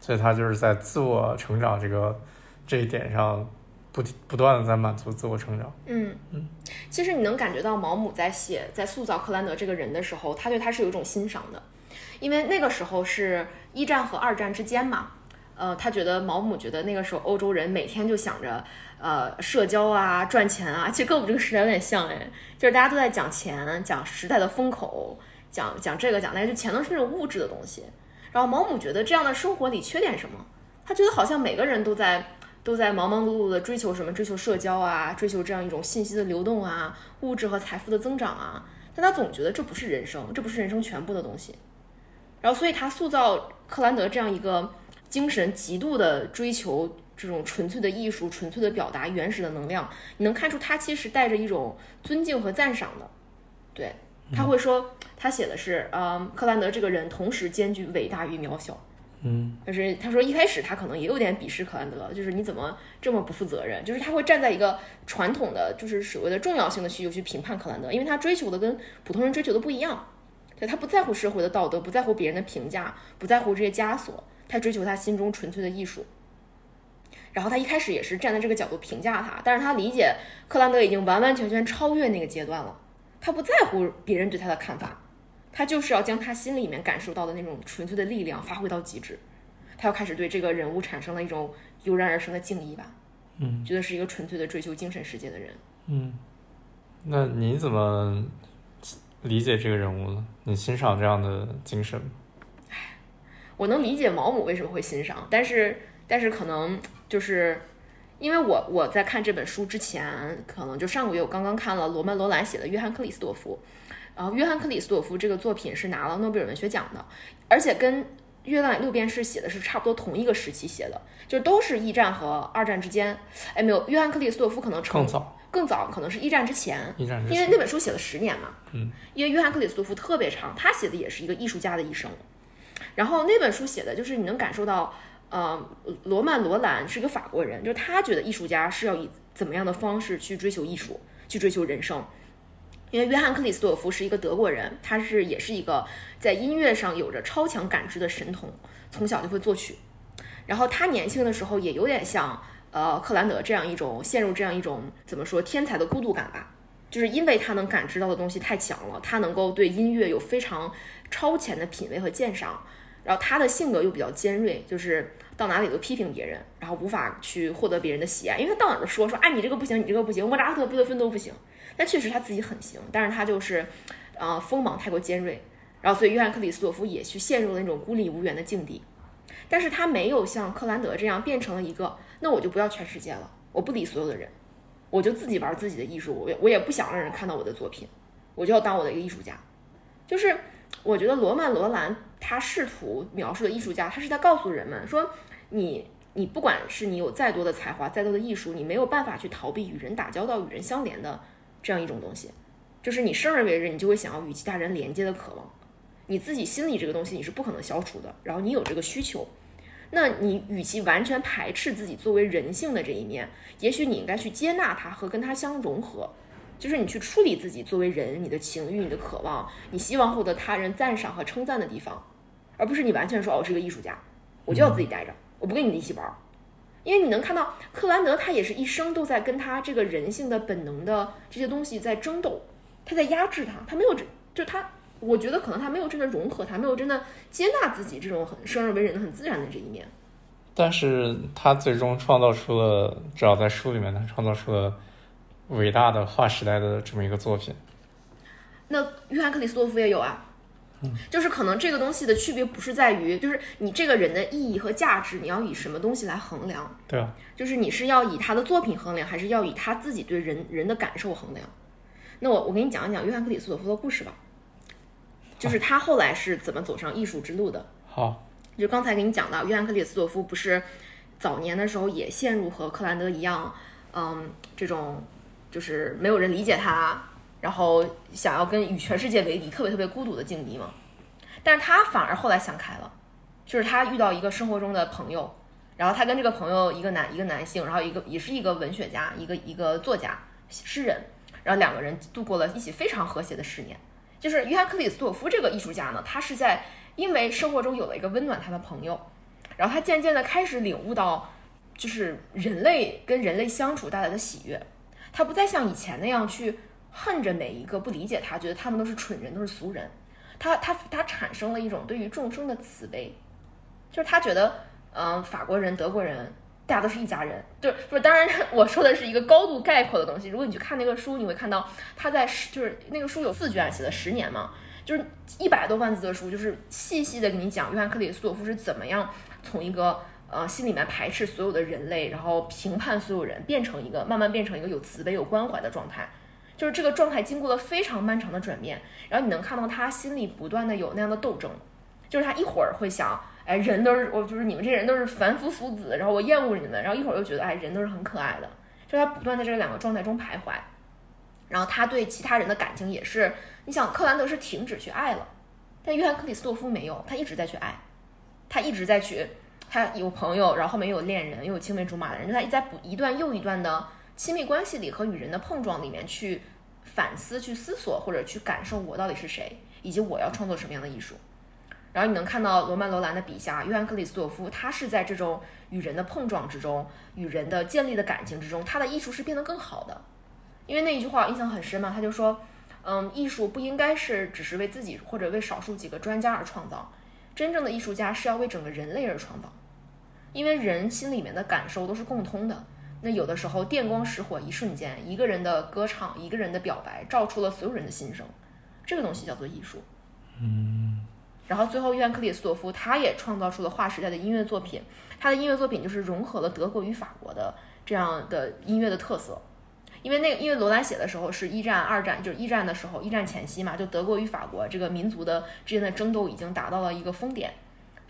所以他就是在自我成长这个这一点上不不断的在满足自我成长。嗯嗯，其实你能感觉到毛姆在写在塑造克兰德这个人的时候，他对他是有一种欣赏的，因为那个时候是一战和二战之间嘛。呃，他觉得毛姆觉得那个时候欧洲人每天就想着呃社交啊、赚钱啊，其实跟我们这个时代有点像哎，就是大家都在讲钱、讲时代的风口、讲讲这个讲那个，就钱都是那种物质的东西。然后毛姆觉得这样的生活里缺点什么？他觉得好像每个人都在都在忙忙碌碌的追求什么？追求社交啊，追求这样一种信息的流动啊，物质和财富的增长啊。但他总觉得这不是人生，这不是人生全部的东西。然后，所以他塑造克兰德这样一个精神极度的追求这种纯粹的艺术、纯粹的表达、原始的能量，你能看出他其实带着一种尊敬和赞赏的。对，他会说，他写的是，嗯，克兰德这个人同时兼具伟大与渺小。嗯就是他说一开始他可能也有点鄙视克兰德，就是你怎么这么不负责任？就是他会站在一个传统的就是所谓的重要性的需求去评判克兰德，因为他追求的跟普通人追求的不一样。对他不在乎社会的道德，不在乎别人的评价，不在乎这些枷锁，他追求他心中纯粹的艺术。然后他一开始也是站在这个角度评价他，但是他理解克兰德已经完完全全超越那个阶段了，他不在乎别人对他的看法，他就是要将他心里面感受到的那种纯粹的力量发挥到极致。他要开始对这个人物产生了一种油然而生的敬意吧，嗯觉得是一个纯粹的追求精神世界的人。嗯，那你怎么理解这个人物呢？你欣赏这样的精神吗？我能理解毛姆为什么会欣赏，但是但是可能就是因为我我在看这本书之前，可能就上个月我刚刚看了罗曼·罗兰写的《约翰·克里斯多夫》，然后约翰·克里斯多夫这个作品是拿了诺贝尔文学奖的，而且跟月亮六便士写的是差不多同一个时期写的，就都是一战和二战之间。哎，没有，约翰克里斯托夫可能更早，更早，可能是一战之前。一战之因为，那本书写了十年嘛，嗯，因为约翰克里斯托夫特别长，他写的也是一个艺术家的一生。然后那本书写的就是你能感受到，呃，罗曼罗兰是一个法国人，就是他觉得艺术家是要以怎么样的方式去追求艺术，去追求人生。因为约翰克里斯多夫是一个德国人，他是也是一个在音乐上有着超强感知的神童，从小就会作曲。然后他年轻的时候也有点像呃克兰德这样一种陷入这样一种怎么说天才的孤独感吧，就是因为他能感知到的东西太强了，他能够对音乐有非常超前的品味和鉴赏，然后他的性格又比较尖锐，就是到哪里都批评别人，然后无法去获得别人的喜爱，因为他到哪儿都说说啊你这个不行，你这个不行，莫扎特、贝多芬都不行，但确实他自己很行，但是他就是呃锋芒太过尖锐，然后所以约翰克里斯托夫也去陷入了那种孤立无援的境地。但是他没有像克兰德这样变成了一个，那我就不要全世界了，我不理所有的人，我就自己玩自己的艺术，我我也不想让人看到我的作品，我就要当我的一个艺术家。就是我觉得罗曼罗兰他试图描述的艺术家，他是在告诉人们说，你你不管是你有再多的才华，再多的艺术，你没有办法去逃避与人打交道、与人相连的这样一种东西，就是你生而为人，你就会想要与其他人连接的渴望。你自己心里这个东西你是不可能消除的，然后你有这个需求，那你与其完全排斥自己作为人性的这一面，也许你应该去接纳它和跟它相融合，就是你去处理自己作为人你的情欲、你的渴望，你希望获得他人赞赏和称赞的地方，而不是你完全说哦我是个艺术家，我就要自己待着，我不跟你们一起玩儿。因为你能看到克兰德，他也是一生都在跟他这个人性的本能的这些东西在争斗，他在压制他，他没有这，就他，我觉得可能他没有真的融合他，没有真的接纳自己这种很生而为人的很自然的这一面。但是他最终创造出了，至少在书里面，他创造出了伟大的划时代的这么一个作品。那约翰克里斯托夫也有啊，就是可能这个东西的区别不是在于，就是你这个人的意义和价值，你要以什么东西来衡量？对啊，就是你是要以他的作品衡量，还是要以他自己对人人的感受衡量？那我我给你讲一讲约翰克里斯托夫的故事吧，就是他后来是怎么走上艺术之路的。好，就刚才给你讲到，约翰克里斯托夫不是早年的时候也陷入和克兰德一样，嗯，这种就是没有人理解他，然后想要跟与全世界为敌，特别特别孤独的境地嘛。但是他反而后来想开了，就是他遇到一个生活中的朋友，然后他跟这个朋友一个男一个男性，然后一个也是一个文学家，一个一个作家诗人，然后两个人度过了一起非常和谐的十年。就是约翰克里斯托夫这个艺术家呢，他是在因为生活中有了一个温暖他的朋友，然后他渐渐的开始领悟到，就是人类跟人类相处带来的喜悦，他不再像以前那样去恨着每一个不理解他，觉得他们都是蠢人，都是俗人，他他他产生了一种对于众生的慈悲，就是他觉得，嗯、法国人、德国人。大家都是一家人，就是不是？当然，我说的是一个高度概括的东西。如果你去看那个书，你会看到他在十，就是那个书有四卷，写了十年嘛，就是一百多万字的书，就是细细的给你讲约翰克里斯托夫是怎么样从一个呃心里面排斥所有的人类，然后评判所有人，变成一个慢慢变成一个有慈悲、有关怀的状态。就是这个状态经过了非常漫长的转变，然后你能看到他心里不断的有那样的斗争，就是他一会儿会想，哎，人都是我，就是你们这人都是凡夫俗子，然后我厌恶你们，然后一会儿又觉得，哎，人都是很可爱的，就他不断在这两个状态中徘徊。然后他对其他人的感情也是，你想克兰德是停止去爱了，但约翰克里斯托夫没有，他一直在去爱，他一直在去，他有朋友，然后后面又有恋人，又有青梅竹马的人，就他在不一段又一段的亲密关系里和与人的碰撞里面去反思、去思索或者去感受我到底是谁，以及我要创作什么样的艺术。然后你能看到罗曼·罗兰的笔下，约翰·克里斯托夫，他是在这种与人的碰撞之中，与人的建立的感情之中，他的艺术是变得更好的。因为那一句话印象很深嘛，他就说，嗯，艺术不应该是只是为自己或者为少数几个专家而创造，真正的艺术家是要为整个人类而创造，因为人心里面的感受都是共通的。那有的时候电光石火，一瞬间，一个人的歌唱，一个人的表白，照出了所有人的心声，这个东西叫做艺术。嗯然后最后，约翰克里斯托夫他也创造出了划时代的音乐作品。他的音乐作品就是融合了德国与法国的这样的音乐的特色。因为那个，因为罗兰写的时候是一战、二战，就是一战的时候，一战前夕嘛，就德国与法国这个民族的之间的争斗已经达到了一个峰点，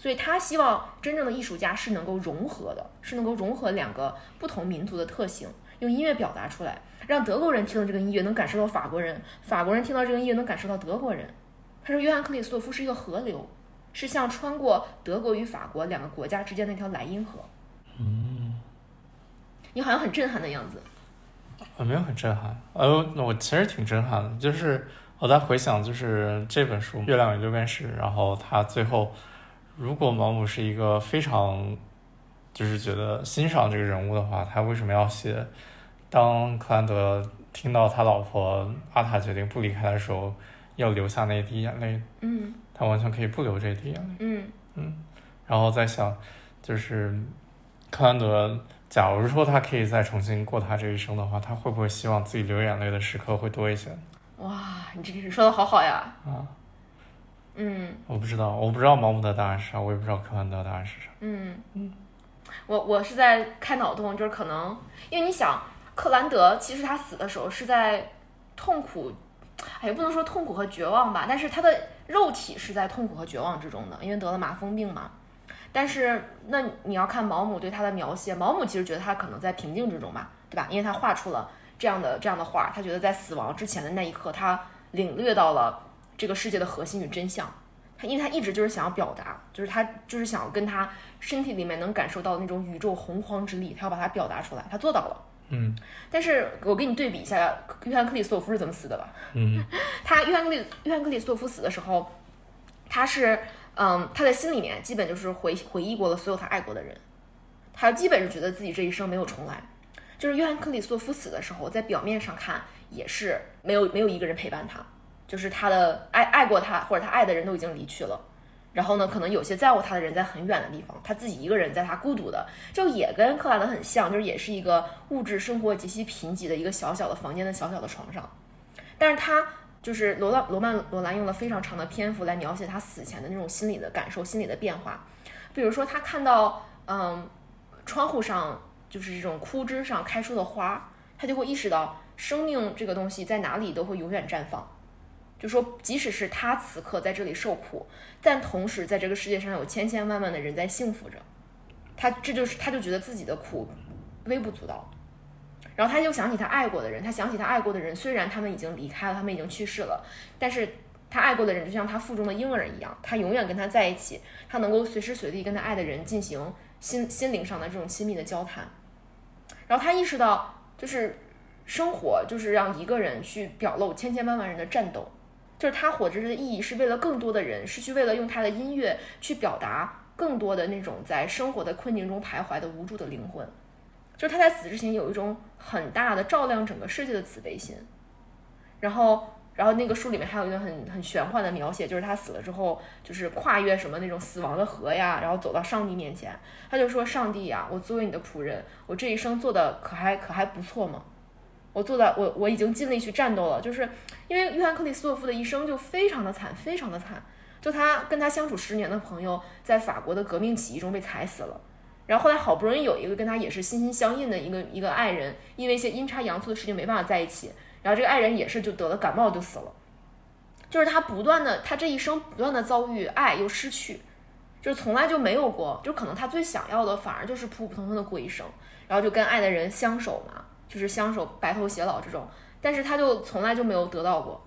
所以他希望真正的艺术家是能够融合的，是能够融合两个不同民族的特性，用音乐表达出来，让德国人听到这个音乐能感受到法国人，法国人听到这个音乐能感受到德国人。他说，约翰克里斯托夫是一个河流，是像穿过德国与法国两个国家之间的那条莱茵河。嗯，你好像很震撼的样子。我，没有很震撼，呃，我其实挺震撼的，就是我在回想，就是这本书《月亮与六便士》，然后他最后，如果毛姆是一个非常，就是觉得欣赏这个人物的话，他为什么要写，当克兰德听到他老婆阿塔决定不离开的时候，要流下那一滴眼泪，嗯他完全可以不流这一滴眼泪。嗯嗯然后在想，就是克兰德，假如说他可以再重新过他这一生的话，他会不会希望自己流眼泪的时刻会多一些？哇，你这个说的好好呀。啊，嗯我不知道，我不知道毛姆的答案是啥，我也不知道克兰德的答案是啥。嗯嗯我我是在开脑洞，就是可能因为你想，克兰德其实他死的时候是在痛苦，哎，也不能说痛苦和绝望吧，但是他的肉体是在痛苦和绝望之中的，因为得了麻风病嘛。但是那你要看毛姆对他的描写，毛姆其实觉得他可能在平静之中吧，对吧？因为他画出了这样的这样的画，他觉得在死亡之前的那一刻，他领略到了这个世界的核心与真相。他因为他一直就是想要表达，就是他就是想要跟他身体里面能感受到的那种宇宙洪荒之力，他要把它表达出来，他做到了。嗯但是我给你对比一下，约翰克里斯托夫是怎么死的吧？嗯 他约翰克里约翰克里斯托夫死的时候，他是嗯，他在心里面基本就是回回忆过了所有他爱过的人，他基本是觉得自己这一生没有重来。就是约翰克里斯托夫死的时候，在表面上看也是没有没有一个人陪伴他，就是他的爱爱过他或者他爱的人都已经离去了。然后呢，可能有些在乎他的人在很远的地方，他自己一个人在他孤独的，就也跟克兰德很像，就是也是一个物质生活极其贫瘠的一个小小的房间的小小的床上。但是他就是罗兰罗曼罗兰用了非常长的篇幅来描写他死前的那种心理的感受、心理的变化。比如说，他看到嗯窗户上就是这种枯枝上开出的花，他就会意识到生命这个东西在哪里都会永远绽放。就说，即使是他此刻在这里受苦，但同时在这个世界上有千千万万的人在幸福着。他这就是他就觉得自己的苦微不足道。然后他就想起他爱过的人，他想起他爱过的人，虽然他们已经离开了，他们已经去世了，但是他爱过的人就像他腹中的婴儿一样，他永远跟他在一起，他能够随时随地跟他爱的人进行心心灵上的这种亲密的交谈。然后他意识到，就是生活就是让一个人去表露千千万万人的战斗，就是他活着的意义是为了更多的人，是去为了用他的音乐去表达更多的那种在生活的困境中徘徊的无助的灵魂。就是他在死之前有一种很大的照亮整个世界的慈悲心，然后，然后那个书里面还有一个很很玄幻的描写，就是他死了之后，就是跨越什么那种死亡的河呀，然后走到上帝面前，他就说：“上帝呀，我作为你的仆人，我这一生做的可还可还不错吗？我做的我我已经尽力去战斗了，就是因为约翰克里斯托夫的一生就非常的惨，非常的惨，就他跟他相处十年的朋友，在法国的革命起义中被踩死了。”然后后来好不容易有一个跟他也是心心相印的一个一个爱人，因为一些阴差阳错的事情没办法在一起，然后这个爱人也是就得了感冒就死了，就是他不断的他这一生不断的遭遇爱又失去，就是从来就没有过，就可能他最想要的反而就是普普通通的过一生，然后就跟爱的人相守嘛，就是相守白头偕老这种，但是他就从来就没有得到过，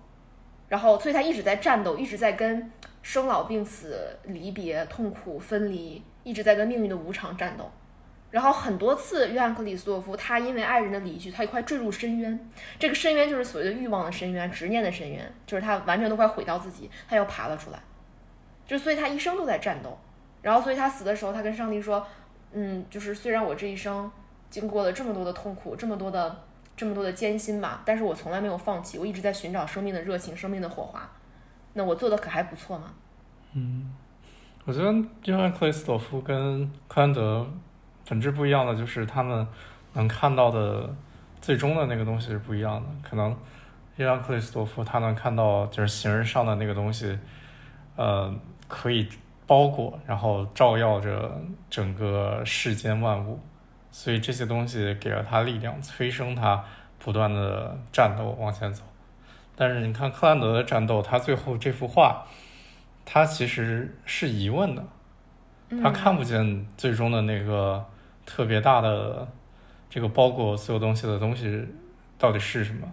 然后所以他一直在战斗，一直在跟生老病死、离别、痛苦、分离。一直在跟命运的无常战斗，然后很多次，约翰克里斯多夫他因为爱人的离去，他快坠入深渊。这个深渊就是所谓的欲望的深渊、执念的深渊，就是他完全都快毁掉自己，他又爬了出来。就所以他一生都在战斗。然后，所以他死的时候，他跟上帝说：“嗯，就是虽然我这一生经过了这么多的痛苦，这么多的这么多的艰辛吧，但是我从来没有放弃，我一直在寻找生命的热情、生命的火花。那我做的可还不错吗？”嗯。我觉得约翰克里斯朵夫跟克兰德本质不一样的，就是他们能看到的最终的那个东西是不一样的。可能约翰克里斯托夫他能看到就是形而上的那个东西，呃，可以包裹然后照耀着整个世间万物，所以这些东西给了他力量，催生他不断的战斗往前走。但是你看克兰德的战斗，他最后这幅画。他其实是疑问的，他看不见最终的那个特别大的这个包裹所有东西的东西到底是什么。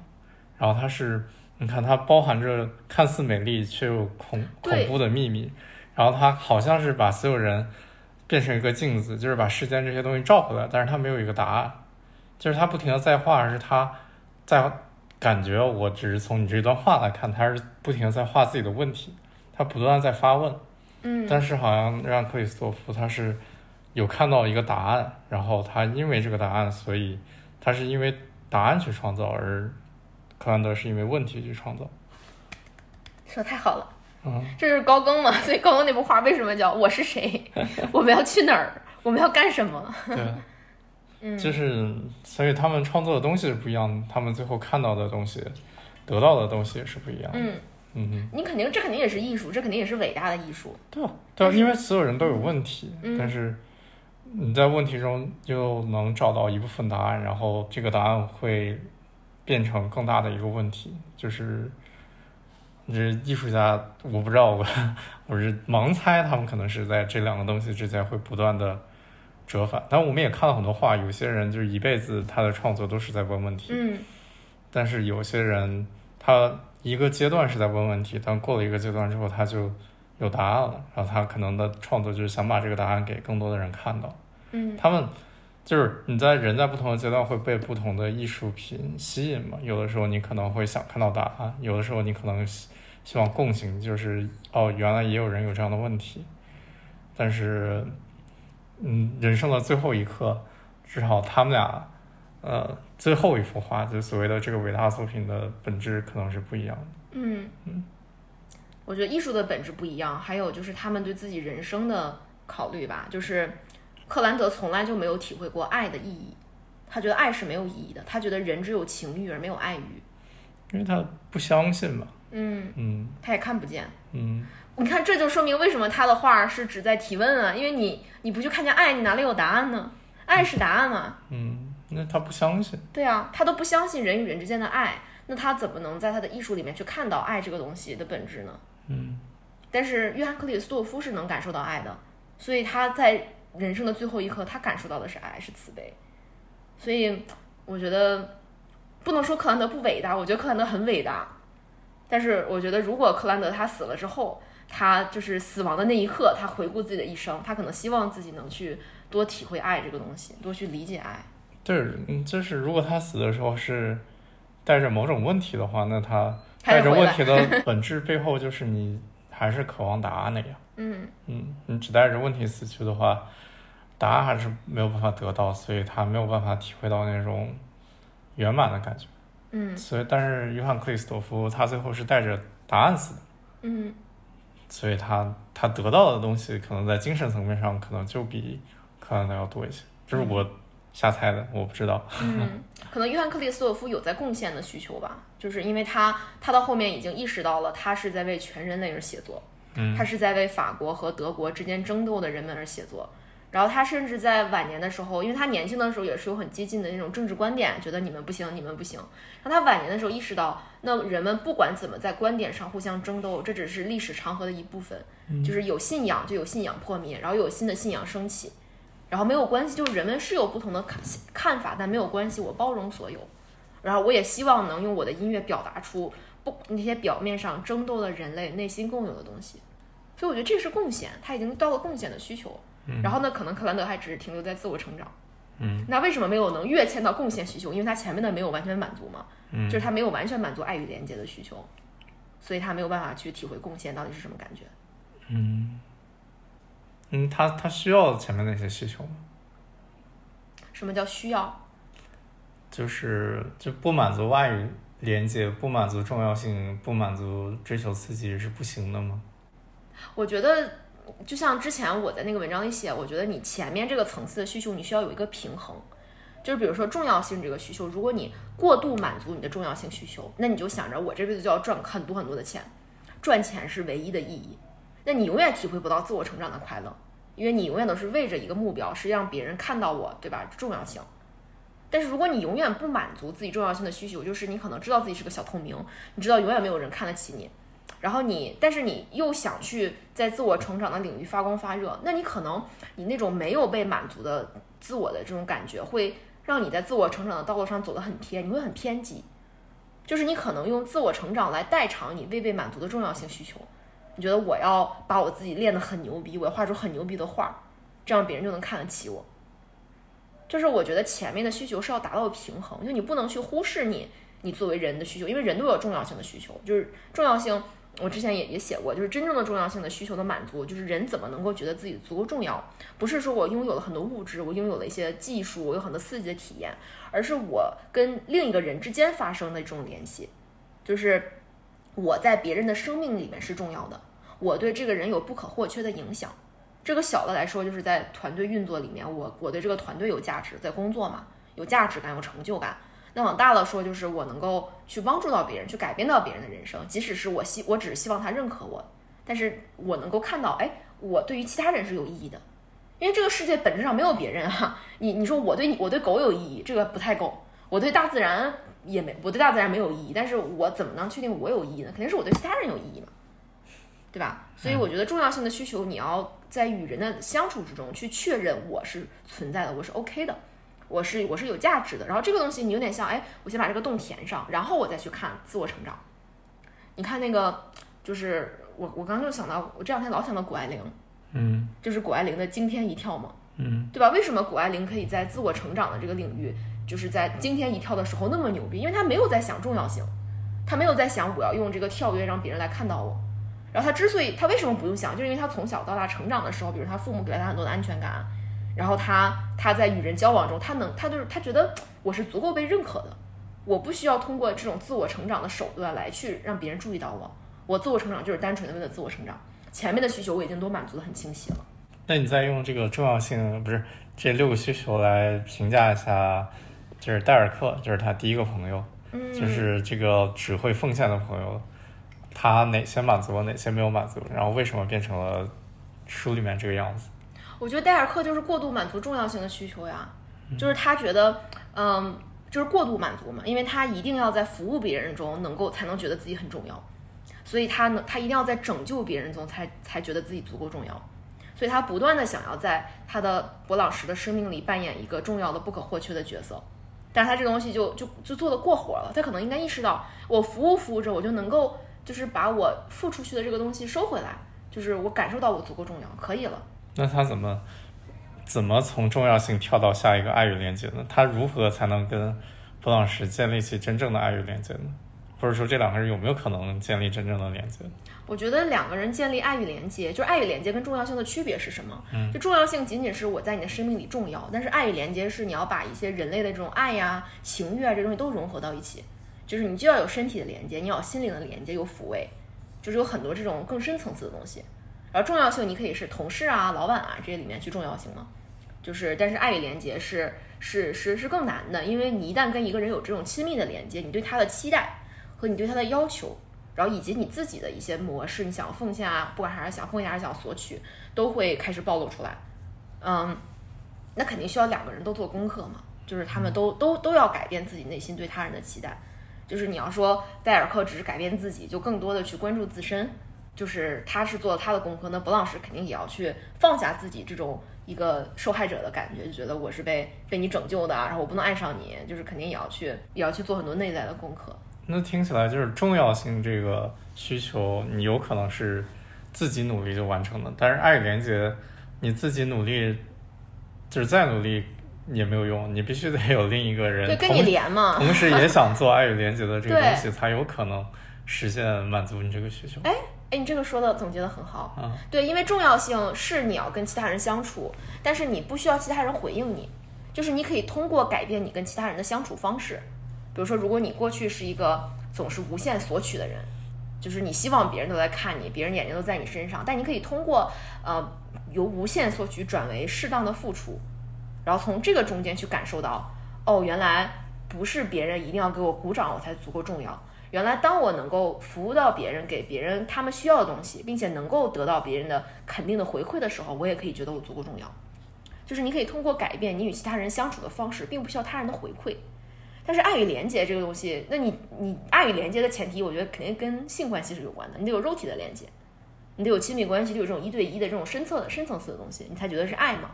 然后他是，你看它包含着看似美丽却又恐恐怖的秘密。然后他好像是把所有人变成一个镜子，就是把世间这些东西照回来，但是他没有一个答案，就是他不停的在画，而是他在感觉，我只是从你这段话来看，他是不停的在画自己的问题，他不断在发问。嗯，但是好像让克里斯托夫他是有看到一个答案，然后他因为这个答案，所以他是因为答案去创造，而克兰德是因为问题去创造。说太好了。嗯，这就是高更嘛，所以高更那幅画为什么叫我是谁？我们要去哪儿？我们要干什么？对，嗯，就是所以他们创作的东西是不一样的，他们最后看到的东西、得到的东西也是不一样的。嗯，嗯，你肯定这肯定也是艺术，这肯定也是伟大的艺术。对啊，对啊，因为所有人都有问题，嗯但是你在问题中又能找到一部分答案，然后这个答案会变成更大的一个问题，就是这艺术家，我不知道，我 我是盲猜，他们可能是在这两个东西之间会不断的折返。但我们也看到很多画，有些人就是一辈子他的创作都是在问问题，嗯但是有些人他一个阶段是在问问题，但过了一个阶段之后他就有答案了，然后他可能的创作就是想把这个答案给更多的人看到。嗯他们就是你在人在不同的阶段会被不同的艺术品吸引嘛，有的时候你可能会想看到答案，有的时候你可能希希望共情，就是哦原来也有人有这样的问题，但是嗯人生的最后一刻，至少他们俩呃最后一幅画，就所谓的这个伟大作品的本质可能是不一样的。嗯我觉得艺术的本质不一样，还有就是他们对自己人生的考虑吧。就是克兰德从来就没有体会过爱的意义，他觉得爱是没有意义的，他觉得人只有情欲而没有爱欲。因为他不相信嘛，嗯，嗯他也看不见。嗯，你看，这就说明为什么他的画是只在提问啊，因为你你不去看见爱，你哪里有答案呢？爱是答案嘛。嗯，那他不相信，对啊，他都不相信人与人之间的爱，那他怎么能在他的艺术里面去看到爱这个东西的本质呢？嗯但是约翰克里斯多夫是能感受到爱的，所以他在人生的最后一刻，他感受到的是爱，是慈悲。所以我觉得不能说克兰德不伟大，我觉得克兰德很伟大。但是我觉得，如果克兰德他死了之后，他就是死亡的那一刻，他回顾自己的一生，他可能希望自己能去多体会爱这个东西，多去理解爱。对，嗯，就是如果他死的时候是带着某种问题的话，那他带着问题的 本质背后就是你还是渴望答案的呀。嗯嗯，你只带着问题死去的话，答案还是没有办法得到，所以他没有办法体会到那种圆满的感觉。嗯。所以，但是约翰克里斯托夫他最后是带着答案死的，嗯。所以他他得到的东西可能在精神层面上可能就比柯南的要多一些，这是我瞎猜的，我不知道。嗯，可能约翰克里斯托夫有在贡献的需求吧，就是因为他他到后面已经意识到了，他是在为全人类而写作，嗯。他是在为法国和德国之间争斗的人们而写作。然后他甚至在晚年的时候，因为他年轻的时候也是有很激进的那种政治观点，觉得你们不行，你们不行。然后他晚年的时候意识到，那人们不管怎么在观点上互相争斗，这只是历史长河的一部分，就是有信仰就有信仰破灭，然后有新的信仰升起，然后没有关系，就是人们是有不同的看看法，但没有关系，我包容所有。然后我也希望能用我的音乐表达出不那些表面上争斗的人类内心共有的东西。所以我觉得这是贡献，他已经到了贡献的需求。然后呢，可能克兰德还只是停留在自我成长。嗯，那为什么没有能跃迁到贡献需求？因为他前面的没有完全满足嘛，嗯就是他没有完全满足爱与连接的需求，所以他没有办法去体会贡献到底是什么感觉。嗯，嗯，他他需要前面那些需求吗？什么叫需要？就是就不满足外语连接，不满足重要性，不满足追求刺激是不行的吗？我觉得，就像之前我在那个文章里写，我觉得你前面这个层次的需求，你需要有一个平衡。就是比如说重要性这个需求，如果你过度满足你的重要性需求，那你就想着我这辈子就要赚很多很多的钱，赚钱是唯一的意义，那你永远体会不到自我成长的快乐，因为你永远都是为着一个目标，是让别人看到我，对吧？重要性。但是如果你永远不满足自己重要性的需求，就是你可能知道自己是个小透明，你知道永远没有人看得起你，然后你，但是你又想去在自我成长的领域发光发热，那你可能你那种没有被满足的自我的这种感觉，会让你在自我成长的道路上走得很偏，你会很偏激，就是你可能用自我成长来代偿你未被满足的重要性需求。你觉得我要把我自己练得很牛逼，我要画出很牛逼的画，这样别人就能看得起我。就是我觉得前面的需求是要达到平衡，就你不能去忽视你你作为人的需求，因为人都有重要性的需求，就是重要性。我之前也也写过，就是真正的重要性的需求的满足，就是人怎么能够觉得自己足够重要？不是说我拥有了很多物质，我拥有了一些技术，我有很多刺激的体验，而是我跟另一个人之间发生的这种联系，就是我在别人的生命里面是重要的，我对这个人有不可或缺的影响。这个小的来说，就是在团队运作里面，我我对这个团队有价值，在工作嘛，有价值感，有成就感。那往大了说，就是我能够去帮助到别人，去改变到别人的人生，即使是我希我只是希望他认可我，但是我能够看到，哎，我对于其他人是有意义的，因为这个世界本质上没有别人哈、你你说我对你我对狗有意义，这个不太够，我对大自然也没我对大自然没有意义，但是我怎么能确定我有意义呢？肯定是我对其他人有意义嘛，对吧？所以我觉得重要性的需求，你要在与人的相处之中去确认我是存在的，我是 OK 的。我是我是有价值的，然后这个东西你有点像，哎，我先把这个洞填上，然后我再去看自我成长。你看那个，就是我我刚刚就想到，我这两天老想到谷爱凌，嗯就是谷爱凌的惊天一跳嘛，嗯对吧？为什么谷爱凌可以在自我成长的这个领域，就是在惊天一跳的时候那么牛逼？因为她没有在想重要性，她没有在想我要用这个跳跃让别人来看到我。然后她之所以她为什么不用想，就是因为她从小到大成长的时候，比如她父母给了她很多的安全感，然后他他在与人交往中，他能他就是他觉得我是足够被认可的，我不需要通过这种自我成长的手段来去让别人注意到我，我自我成长就是单纯的为了自我成长，前面的需求我已经都满足的很清晰了。那你再用这个重要性，不是这六个需求来评价一下，就是戴尔克，就是他第一个朋友，嗯就是这个只会奉献的朋友，他哪些满足了，哪些没有满足，然后为什么变成了书里面这个样子？我觉得戴尔克就是过度满足重要性的需求呀，就是他觉得，嗯，就是过度满足嘛，因为他一定要在服务别人中能够才能觉得自己很重要，所以他能他一定要在拯救别人中才才觉得自己足够重要，所以他不断的想要在他的博朗什的生命里扮演一个重要的不可或缺的角色，但是他这个东西就就就做的过火了，他可能应该意识到，我服务服务着，我就能够就是把我付出去的这个东西收回来，就是我感受到我足够重要，可以了。那他怎么怎么从重要性跳到下一个爱与连接呢？他如何才能跟布朗什建立起真正的爱与连接呢？或者说这两个人有没有可能建立真正的连接？我觉得两个人建立爱与连接，就是爱与连接跟重要性的区别是什么？嗯就重要性仅仅是我在你的生命里重要，但是爱与连接是你要把一些人类的这种爱呀、情欲啊这东西都融合到一起，就是你就要有身体的连接，你要有心灵的连接，有抚慰，就是有很多这种更深层次的东西。然后重要性你可以是同事啊、老板啊这些里面去重要性嘛，就是但是爱与连接是是是是更难的，因为你一旦跟一个人有这种亲密的连接，你对他的期待和你对他的要求。然后以及你自己的一些模式，你想奉献啊，不管还是想奉献还是想索取，都会开始暴露出来。嗯，那肯定需要两个人都做功课嘛，就是他们都都都要改变自己内心对他人的期待。就是你要说戴尔克只是改变自己，就更多的去关注自身，就是他是做了他的功课，那博朗什肯定也要去放下自己这种一个受害者的感觉，就觉得我是被被你拯救的啊，然后我不能爱上你，就是肯定也要去也要去做很多内在的功课。那听起来就是重要性这个需求，你有可能是自己努力就完成的，但是爱与连接，你自己努力就是再努力也没有用，你必须得有另一个人对，跟你连嘛。同时也想做爱与连接的这个东西，才有可能实现满足你这个需求。哎，哎，你这个说的总结的很好。嗯，对，因为重要性是你要跟其他人相处，但是你不需要其他人回应你，就是你可以通过改变你跟其他人的相处方式。比如说，如果你过去是一个总是无限索取的人，就是你希望别人都在看你，别人眼睛都在你身上，但你可以通过呃由无限索取转为适当的付出，然后从这个中间去感受到，哦，原来不是别人一定要给我鼓掌我才足够重要。原来，当我能够服务到别人，给别人他们需要的东西，并且能够得到别人的肯定的回馈的时候，我也可以觉得我足够重要。就是你可以通过改变你与其他人相处的方式，并不需要他人的回馈。但是爱与连接这个东西，那你你爱与连接的前提，我觉得肯定跟性关系是有关的，你得有肉体的连接，你得有亲密关系，就有这种一对一的这种深层的深层次的东西，你才觉得是爱嘛。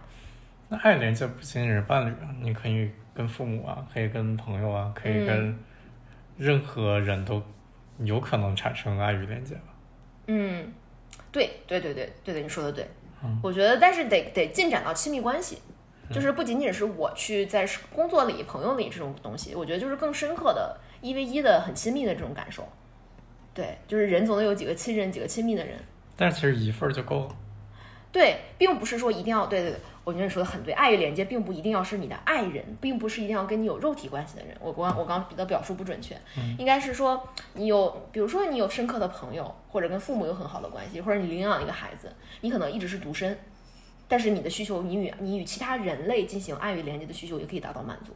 那爱连接不仅仅是伴侣啊，你可以跟父母啊，可以跟朋友啊，可以跟任何人都有可能产生爱与连接吧。嗯，对对对对对对，你说的对。我觉得，但是得得进展到亲密关系，就是不仅仅是我去在工作里、朋友里这种东西，我觉得就是更深刻的一 v 一的很亲密的这种感受。对，就是人总得有几个亲人，几个亲密的人。但是其实一份儿就够了。对，并不是说一定要对对对，我觉得你说的很对，爱与连接并不一定要是你的爱人，并不是一定要跟你有肉体关系的人。我刚我刚的表述不准确，应该是说你有，比如说你有深刻的朋友，或者跟父母有很好的关系，或者你领养一个孩子，你可能一直是独身，但是你的需求，你与你与其他人类进行爱与连接的需求也可以达到满足。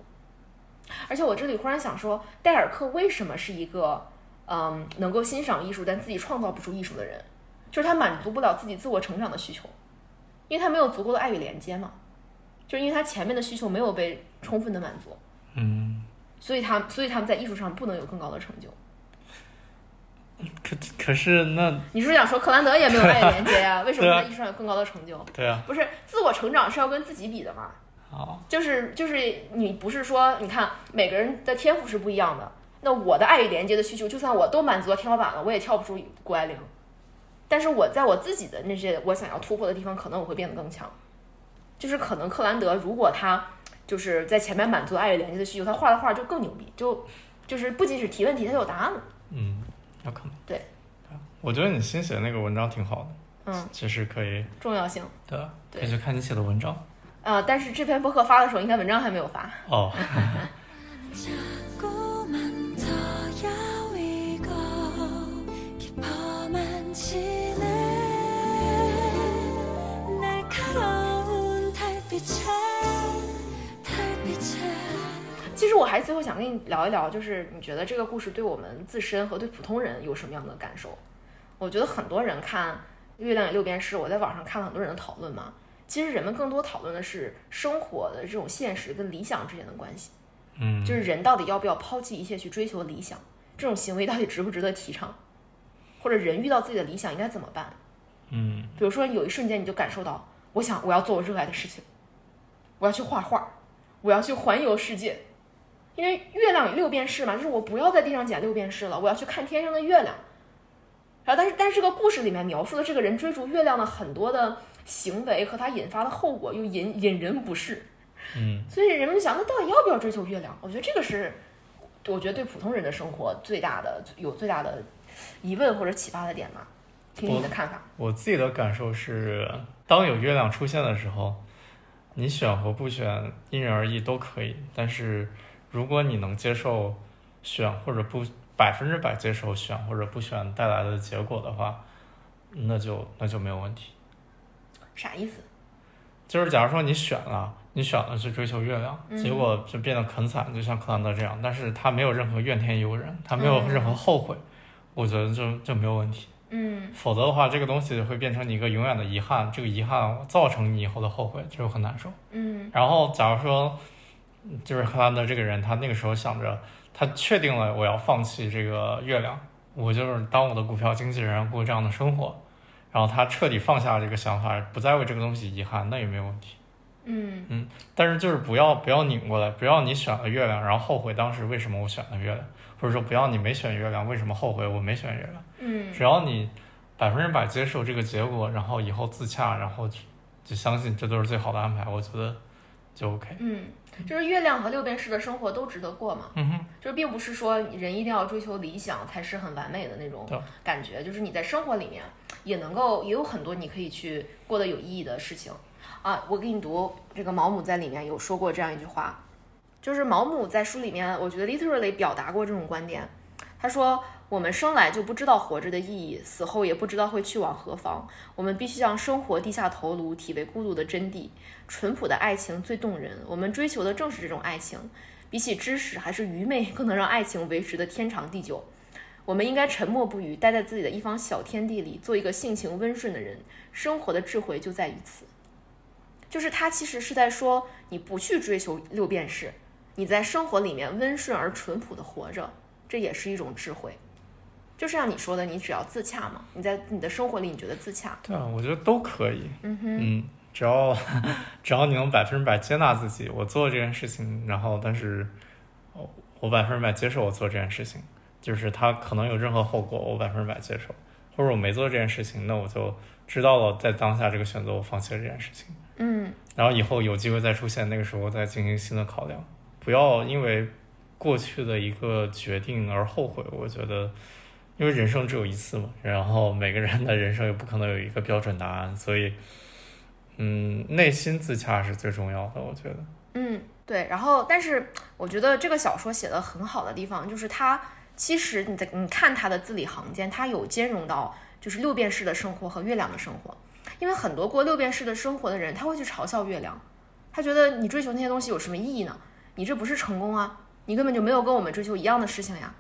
而且我这里忽然想说，戴尔克为什么是一个嗯能够欣赏艺术但自己创造不出艺术的人？就是他满足不了自己自我成长的需求。因为他没有足够的爱与连接嘛，就是因为他前面的需求没有被充分的满足，嗯，所以他所以他们在艺术上不能有更高的成就。可可是那你是不是想说克兰德也没有爱与连接呀、为什么在艺术上有更高的成就？对啊，不是自我成长是要跟自己比的嘛？好，就是就是你不是说你看每个人的天赋是不一样的，那我的爱与连接的需求，就算我都满足了天花板了，我也跳不出谷爱凌。但是我在我自己的那些我想要突破的地方，可能我会变得更强。就是可能克兰德如果他就是在前面满足爱与连接的需求，他画的画就更牛逼，就就是不仅是提问题，他有答案了。嗯，有可能。对我觉得你新写的那个文章挺好的，嗯，其实可以，重要性。对啊，可以去看你写的文章。呃，但是这篇博客发的时候，应该文章还没有发。哦，其实我还最后想跟你聊一聊，就是你觉得这个故事对我们自身和对普通人有什么样的感受？我觉得很多人看《月亮与六便士》，我在网上看了很多人的讨论嘛。其实人们更多讨论的是生活的这种现实跟理想之间的关系，嗯，就是人到底要不要抛弃一切去追求理想，这种行为到底值不值得提倡？或者人遇到自己的理想应该怎么办？嗯比如说有一瞬间你就感受到，我想我要做我热爱的事情，我要去画画，我要去环游世界，因为月亮有六便士嘛，就是我不要在地上捡六便士了，我要去看天上的月亮。然后，但是但是这个故事里面描述的这个人追逐月亮的很多的行为和他引发的后果又引引人不适，嗯 所以人们就想，那到底要不要追求月亮？我觉得这个是，我觉得对普通人的生活最大的有最大的疑问或者启发的点吗。听听你的看法。我自己的感受是，当有月亮出现的时候，你选和不选因人而异都可以。但是如果你能接受选或者不百分之百接受选或者不选带来的结果的话，那就那就没有问题。啥意思？就是假如说你选了，你选了去追求月亮，嗯结果就变得很惨，就像克兰德这样，但是他没有任何怨天尤人，他没有嗯任何后悔，我觉得就就没有问题。嗯否则的话，这个东西会变成你一个永远的遗憾，这个遗憾造成你以后的后悔，这就很难受。嗯然后，假如说，就是克兰德这个人，他那个时候想着，他确定了我要放弃这个月亮，我就是当我的股票经纪人过这样的生活，然后他彻底放下这个想法，不再为这个东西遗憾，那也没有问题。嗯但是就是不要不要拧过来，不要你选了月亮，然后后悔当时为什么我选了月亮，或者说不要你没选月亮，为什么后悔我没选月亮。嗯只要你百分之百接受这个结果，然后以后自洽，然后就就相信这都是最好的安排，我觉得就 OK。嗯，就是月亮和六便士的生活都值得过嘛。嗯哼，就是并不是说人一定要追求理想才是很完美的那种感觉，就是你在生活里面也能够也有很多你可以去过得有意义的事情啊。我给你读这个毛姆在里面有说过这样一句话，就是毛姆在书里面，我觉得 literally 表达过这种观点。他说：“我们生来就不知道活着的意义，死后也不知道会去往何方。我们必须向生活低下头颅，体味孤独的真谛。淳朴的爱情最动人，我们追求的正是这种爱情。比起知识，还是愚昧更能让爱情维持的天长地久。我们应该沉默不语，待在自己的一方小天地里，做一个性情温顺的人。生活的智慧就在于此。就是他其实是在说，你不去追求六便士，你在生活里面温顺而淳朴的活着，这也是一种智慧。就是像你说的，你只要自洽嘛，你在你的生活里你觉得自洽，对啊，我觉得都可以。嗯哼，嗯，只要 只要你能百分之百接纳自己，我做这件事情，然后但是，哦我百分之百接受我做这件事情，就是它可能有任何后果，我百分之百接受，或者我没做这件事情，那我就知道了，在当下这个选择，我放弃了这件事情，嗯然后以后有机会再出现，那个时候再进行新的考量，不要因为过去的一个决定而后悔。我觉得，因为人生只有一次嘛，然后每个人的人生也不可能有一个标准答案，所以，嗯，内心自洽是最重要的，我觉得。嗯，对。然后，但是我觉得这个小说写的很好的地方，就是它其实你在你看它的字里行间，它有兼容到就是六便士的生活和月亮的生活。因为很多过六便士的生活的人，他会去嘲笑月亮，他觉得你追求那些东西有什么意义呢？你这不是成功啊，你根本就没有跟我们追求一样的事情呀。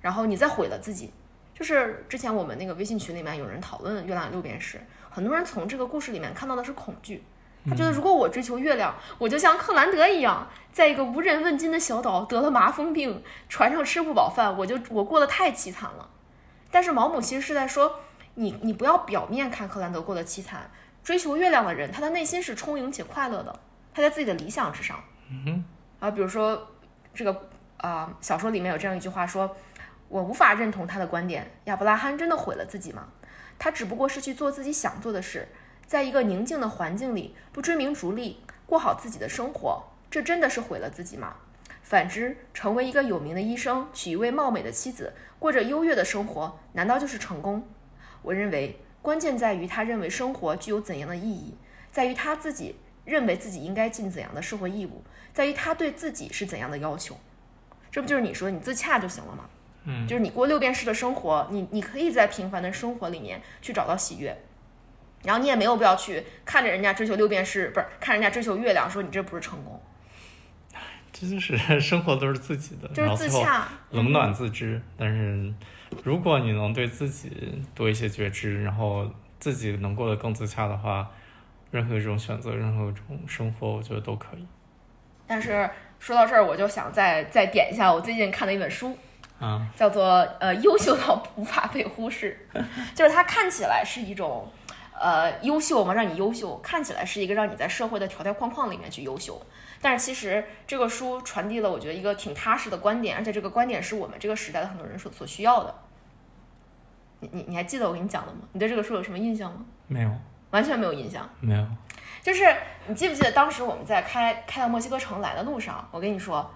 然后你再毁了自己。就是之前我们那个微信群里面有人讨论月亮六便士，很多人从这个故事里面看到的是恐惧。他觉得如果我追求月亮，我就像克兰德一样，在一个无人问津的小岛得了麻风病，船上吃不饱饭，我就我过得太凄惨了。但是毛姆其实是在说，你你不要表面看克兰德过得凄惨，追求月亮的人，他的内心是充盈且快乐的，他在自己的理想之上。嗯啊，比如说这个啊、小说里面有这样一句话说：“我无法认同他的观点，亚伯拉罕真的毁了自己吗？他只不过是去做自己想做的事，在一个宁静的环境里，不追名逐利，过好自己的生活，这真的是毁了自己吗？反之，成为一个有名的医生，娶一位貌美的妻子，过着优越的生活，难道就是成功？我认为关键在于他认为生活具有怎样的意义，在于他自己认为自己应该尽怎样的社会义务，在于他对自己是怎样的要求。这不就是你说你自洽就行了吗？嗯，就是你过六便士的生活，你你可以在平凡的生活里面去找到喜悦，然后你也没有必要去看着人家追求六便士，不是看人家追求月亮，说你这不是成功，这就是 生活都是自己的，就是自洽。冷暖自知。但是，如果你能对自己多一些觉知，然后自己能过得更自洽的话，任何一种选择，任何一种生活，我觉得都可以。但是说到这儿，我就想再再点一下我最近看的一本书，啊，叫做呃优秀到无法被忽视，就是它看起来是一种呃优秀嘛，让你优秀，看起来是一个让你在社会的条条框框里面去优秀，但是其实这个书传递了我觉得一个挺踏实的观点，而且这个观点是我们这个时代的很多人所所需要的。你你你还记得我给你讲的吗？你对这个书有什么印象吗？没有，完全没有印象。没有。就是你记不记得当时我们在开开到墨西哥城来的路上，我跟你说，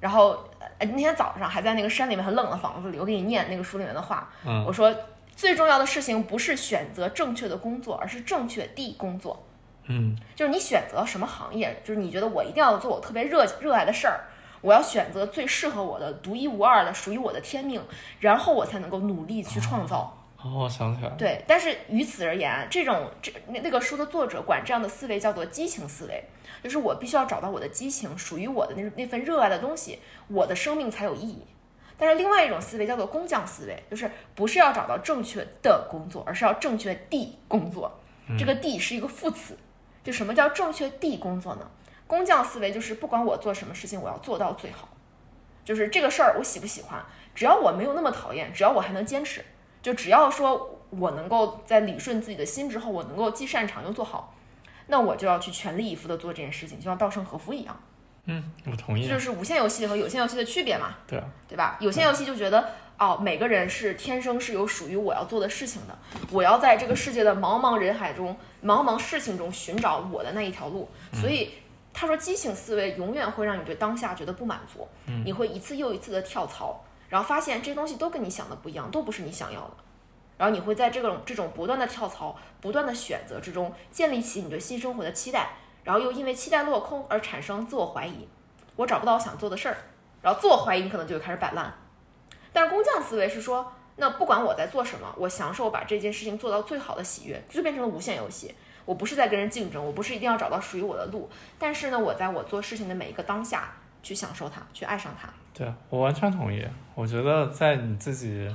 然后呃那天早上还在那个山里面很冷的房子里，我给你念那个书里面的话，嗯我说最重要的事情不是选择正确的工作，而是正确地工作。嗯就是你选择什么行业，就是你觉得我一定要做我特别热热爱的事儿，我要选择最适合我的、独一无二的、属于我的天命，然后我才能够努力去创造。哦，我想起来了。对，但是于此而言，这种这那那个书的作者管这样的思维叫做激情思维，就是我必须要找到我的激情，属于我的那那份热爱的东西，我的生命才有意义。但是另外一种思维叫做工匠思维，就是不是要找到正确的工作，而是要正确地工作。这个地是一个副词，就什么叫正确地工作呢？工匠思维就是不管我做什么事情，我要做到最好。就是这个事儿我喜不喜欢，只要我没有那么讨厌，只要我还能坚持，就只要说我能够在理顺自己的心之后，我能够既擅长又做好，那我就要去全力以赴的做这件事情，就像稻盛和夫一样。嗯，我同意这。就是无限游戏和有限游戏的区别嘛，对啊，对吧？有限游戏就觉得哦，每个人是天生是有属于我要做的事情的，我要在这个世界的茫茫人海中、茫茫事情中寻找我的那一条路。所以他说，激情思维永远会让你对当下觉得不满足，你会一次又一次的跳槽，然后发现这些东西都跟你想的不一样，都不是你想要的。然后你会在这种这种不断的跳槽、不断的选择之中，建立起你对新生活的期待，然后又因为期待落空而产生自我怀疑，我找不到我想做的事儿，然后自我怀疑，你可能就会开始摆烂。但是工匠思维是说，那不管我在做什么，我享受把这件事情做到最好的喜悦，这就变成了无限游戏。我不是在跟人竞争，我不是一定要找到属于我的路，但是呢，我在我做事情的每一个当下去享受它，去爱上它。对啊，我完全同意。我觉得在你自己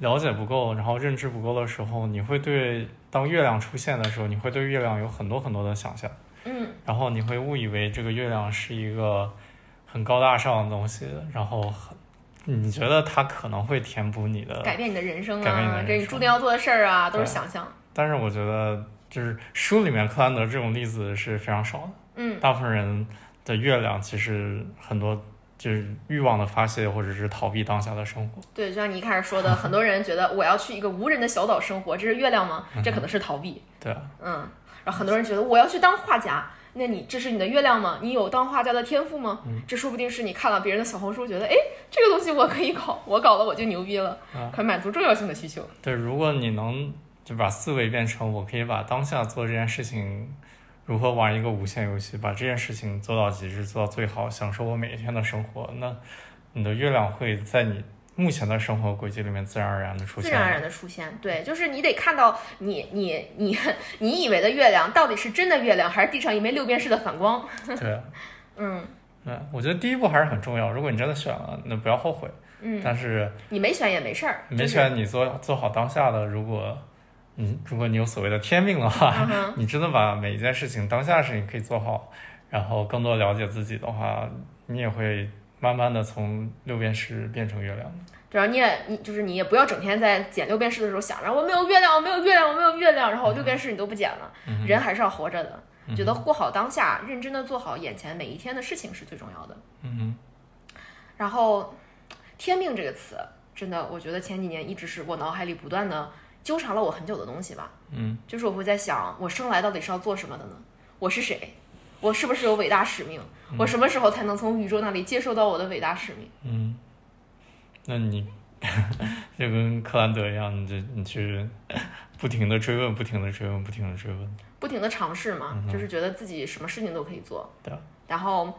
了解不够，然后认知不够的时候，你会对当月亮出现的时候，你会对月亮有很多很多的想象，嗯然后你会误以为这个月亮是一个很高大上的东西，然后很你觉得它可能会填补你的改变你的人生啊，改变你的人这你生注定要做的事儿啊，都是想象。但是我觉得，就是书里面克兰德这种例子是非常少的。嗯，大部分人的月亮其实很多就是欲望的发泄，或者是逃避当下的生活。对，就像你一开始说的，很多人觉得我要去一个无人的小岛生活，这是月亮吗？这可能是逃避。对啊，嗯，然后很多人觉得我要去当画家，那你这是你的月亮吗？你有当画家的天赋吗？这说不定是你看了别人的小红书，觉得哎，这个东西我可以搞，我搞了我就牛逼了，可满足重要性的需求。对，如果你能就把思维变成我可以把当下做这件事情，如何玩一个无限游戏，把这件事情做到极致，做到最好，享受我每一天的生活，那你的月亮会在你目前的生活轨迹里面自然而然的出现。自然而然的出现，对，就是你得看到你你你 你以为的月亮到底是真的月亮，还是地上一枚六便士的反光？对啊，嗯 嗯，我觉得第一步还是很重要。如果你真的选了，那不要后悔。嗯，但是你没选也没事儿，没选你做做好当下的，如果嗯，如果你有所谓的天命的话，嗯 你真的把每一件事情当下的事情可以做好，然后更多了解自己的话，你也会慢慢的从六便士变成月亮的。对啊，你也你就是你也不要整天在捡六便士的时候想着我没有月亮，我没有月亮，我没有月亮，然后六便士你都不捡了，嗯人还是要活着的。觉得过好当下，认真的做好眼前每一天的事情是最重要的。嗯然后，天命这个词，真的，我觉得前几年一直是我脑海里不断的纠缠了我很久的东西吧。嗯，就是我会在想，我生来到底是要做什么的呢？我是谁？我是不是有伟大使命？我什么时候才能从宇宙那里接受到我的伟大使命？嗯，那你 就跟克兰德一样，你就你去不停的追问，不停的追问，不停的追问。不停的尝试嘛，就是觉得自己什么事情都可以做。对啊然后，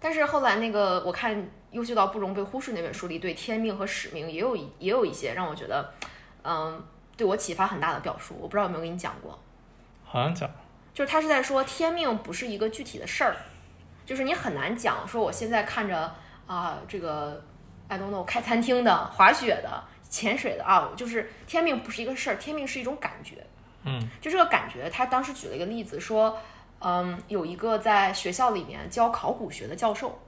但是后来那个我看《优秀到不容被忽视》那本书里，对天命和使命也有一也有一些让我觉得，嗯，对我启发很大的表述。我不知道有没有跟你讲过，好像讲，就是他是在说天命不是一个具体的事儿，就是你很难讲说我现在看着啊、这个 I don't know 开餐厅的、滑雪的、潜水的啊，就是天命不是一个事儿，天命是一种感觉。嗯，就这个感觉，他当时举了一个例子说，嗯，有一个在学校里面教考古学的教授，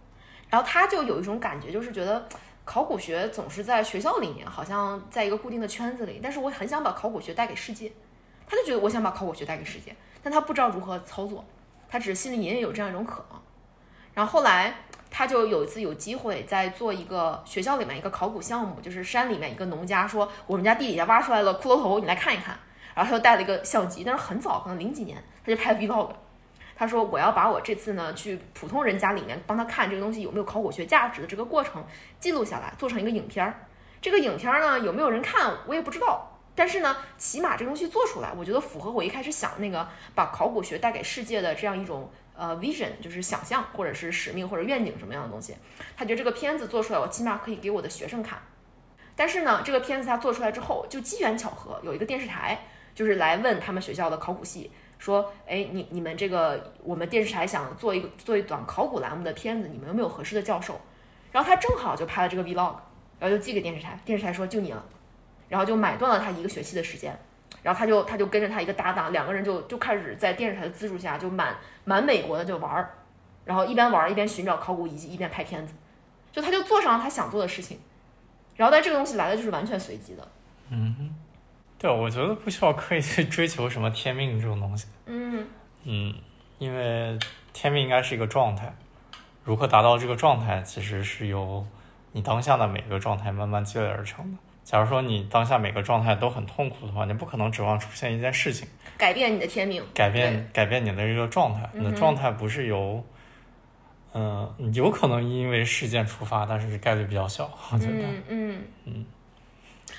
然后他就有一种感觉，就是觉得考古学总是在学校里面，好像在一个固定的圈子里，但是我很想把考古学带给世界。他就觉得我想把考古学带给世界，但他不知道如何操作，他只是心里隐隐有这样一种渴望。然后后来他就有一次有机会在做一个学校里面一个考古项目，就是山里面一个农家说我们家地底下挖出来了骷髅头，你来看一看。然后他就带了一个相机，但是很早，可能零几年，他就拍 vlog。他说我要把我这次呢去普通人家里面帮他看这个东西有没有考古学价值的这个过程记录下来，做成一个影片儿。这个影片儿呢有没有人看我也不知道，但是呢起码这个东西做出来，我觉得符合我一开始想那个把考古学带给世界的这样一种呃 vision，就是想象或者是使命或者愿景什么样的东西。他觉得这个片子做出来，我起码可以给我的学生看。但是呢，这个片子他做出来之后，就机缘巧合，有一个电视台就是来问他们学校的考古系，说，哎，你你们这个我们电视台想做一个做一档考古栏目的片子，你们有没有合适的教授？然后他正好就拍了这个 vlog，然后就寄给电视台，电视台说就你了，然后就买断了他一个学期的时间，然后他就他就跟着他一个搭档，两个人就就开始在电视台的资助下就满满美国的就玩儿，然后一边玩儿一边寻找考古遗迹，一边拍片子，就他就做上了他想做的事情，然后但这个东西来的就是完全随机的，嗯对，我觉得不需要刻意去追求什么天命这种东西。嗯嗯，因为天命应该是一个状态，如何达到这个状态，其实是由你当下的每个状态慢慢积累而成的。假如说你当下每个状态都很痛苦的话，你不可能指望出现一件事情改变你的天命，改变改变你的这个状态。你的状态不是由，嗯、有可能因为事件触发，但是概率比较小。我觉得，嗯嗯嗯。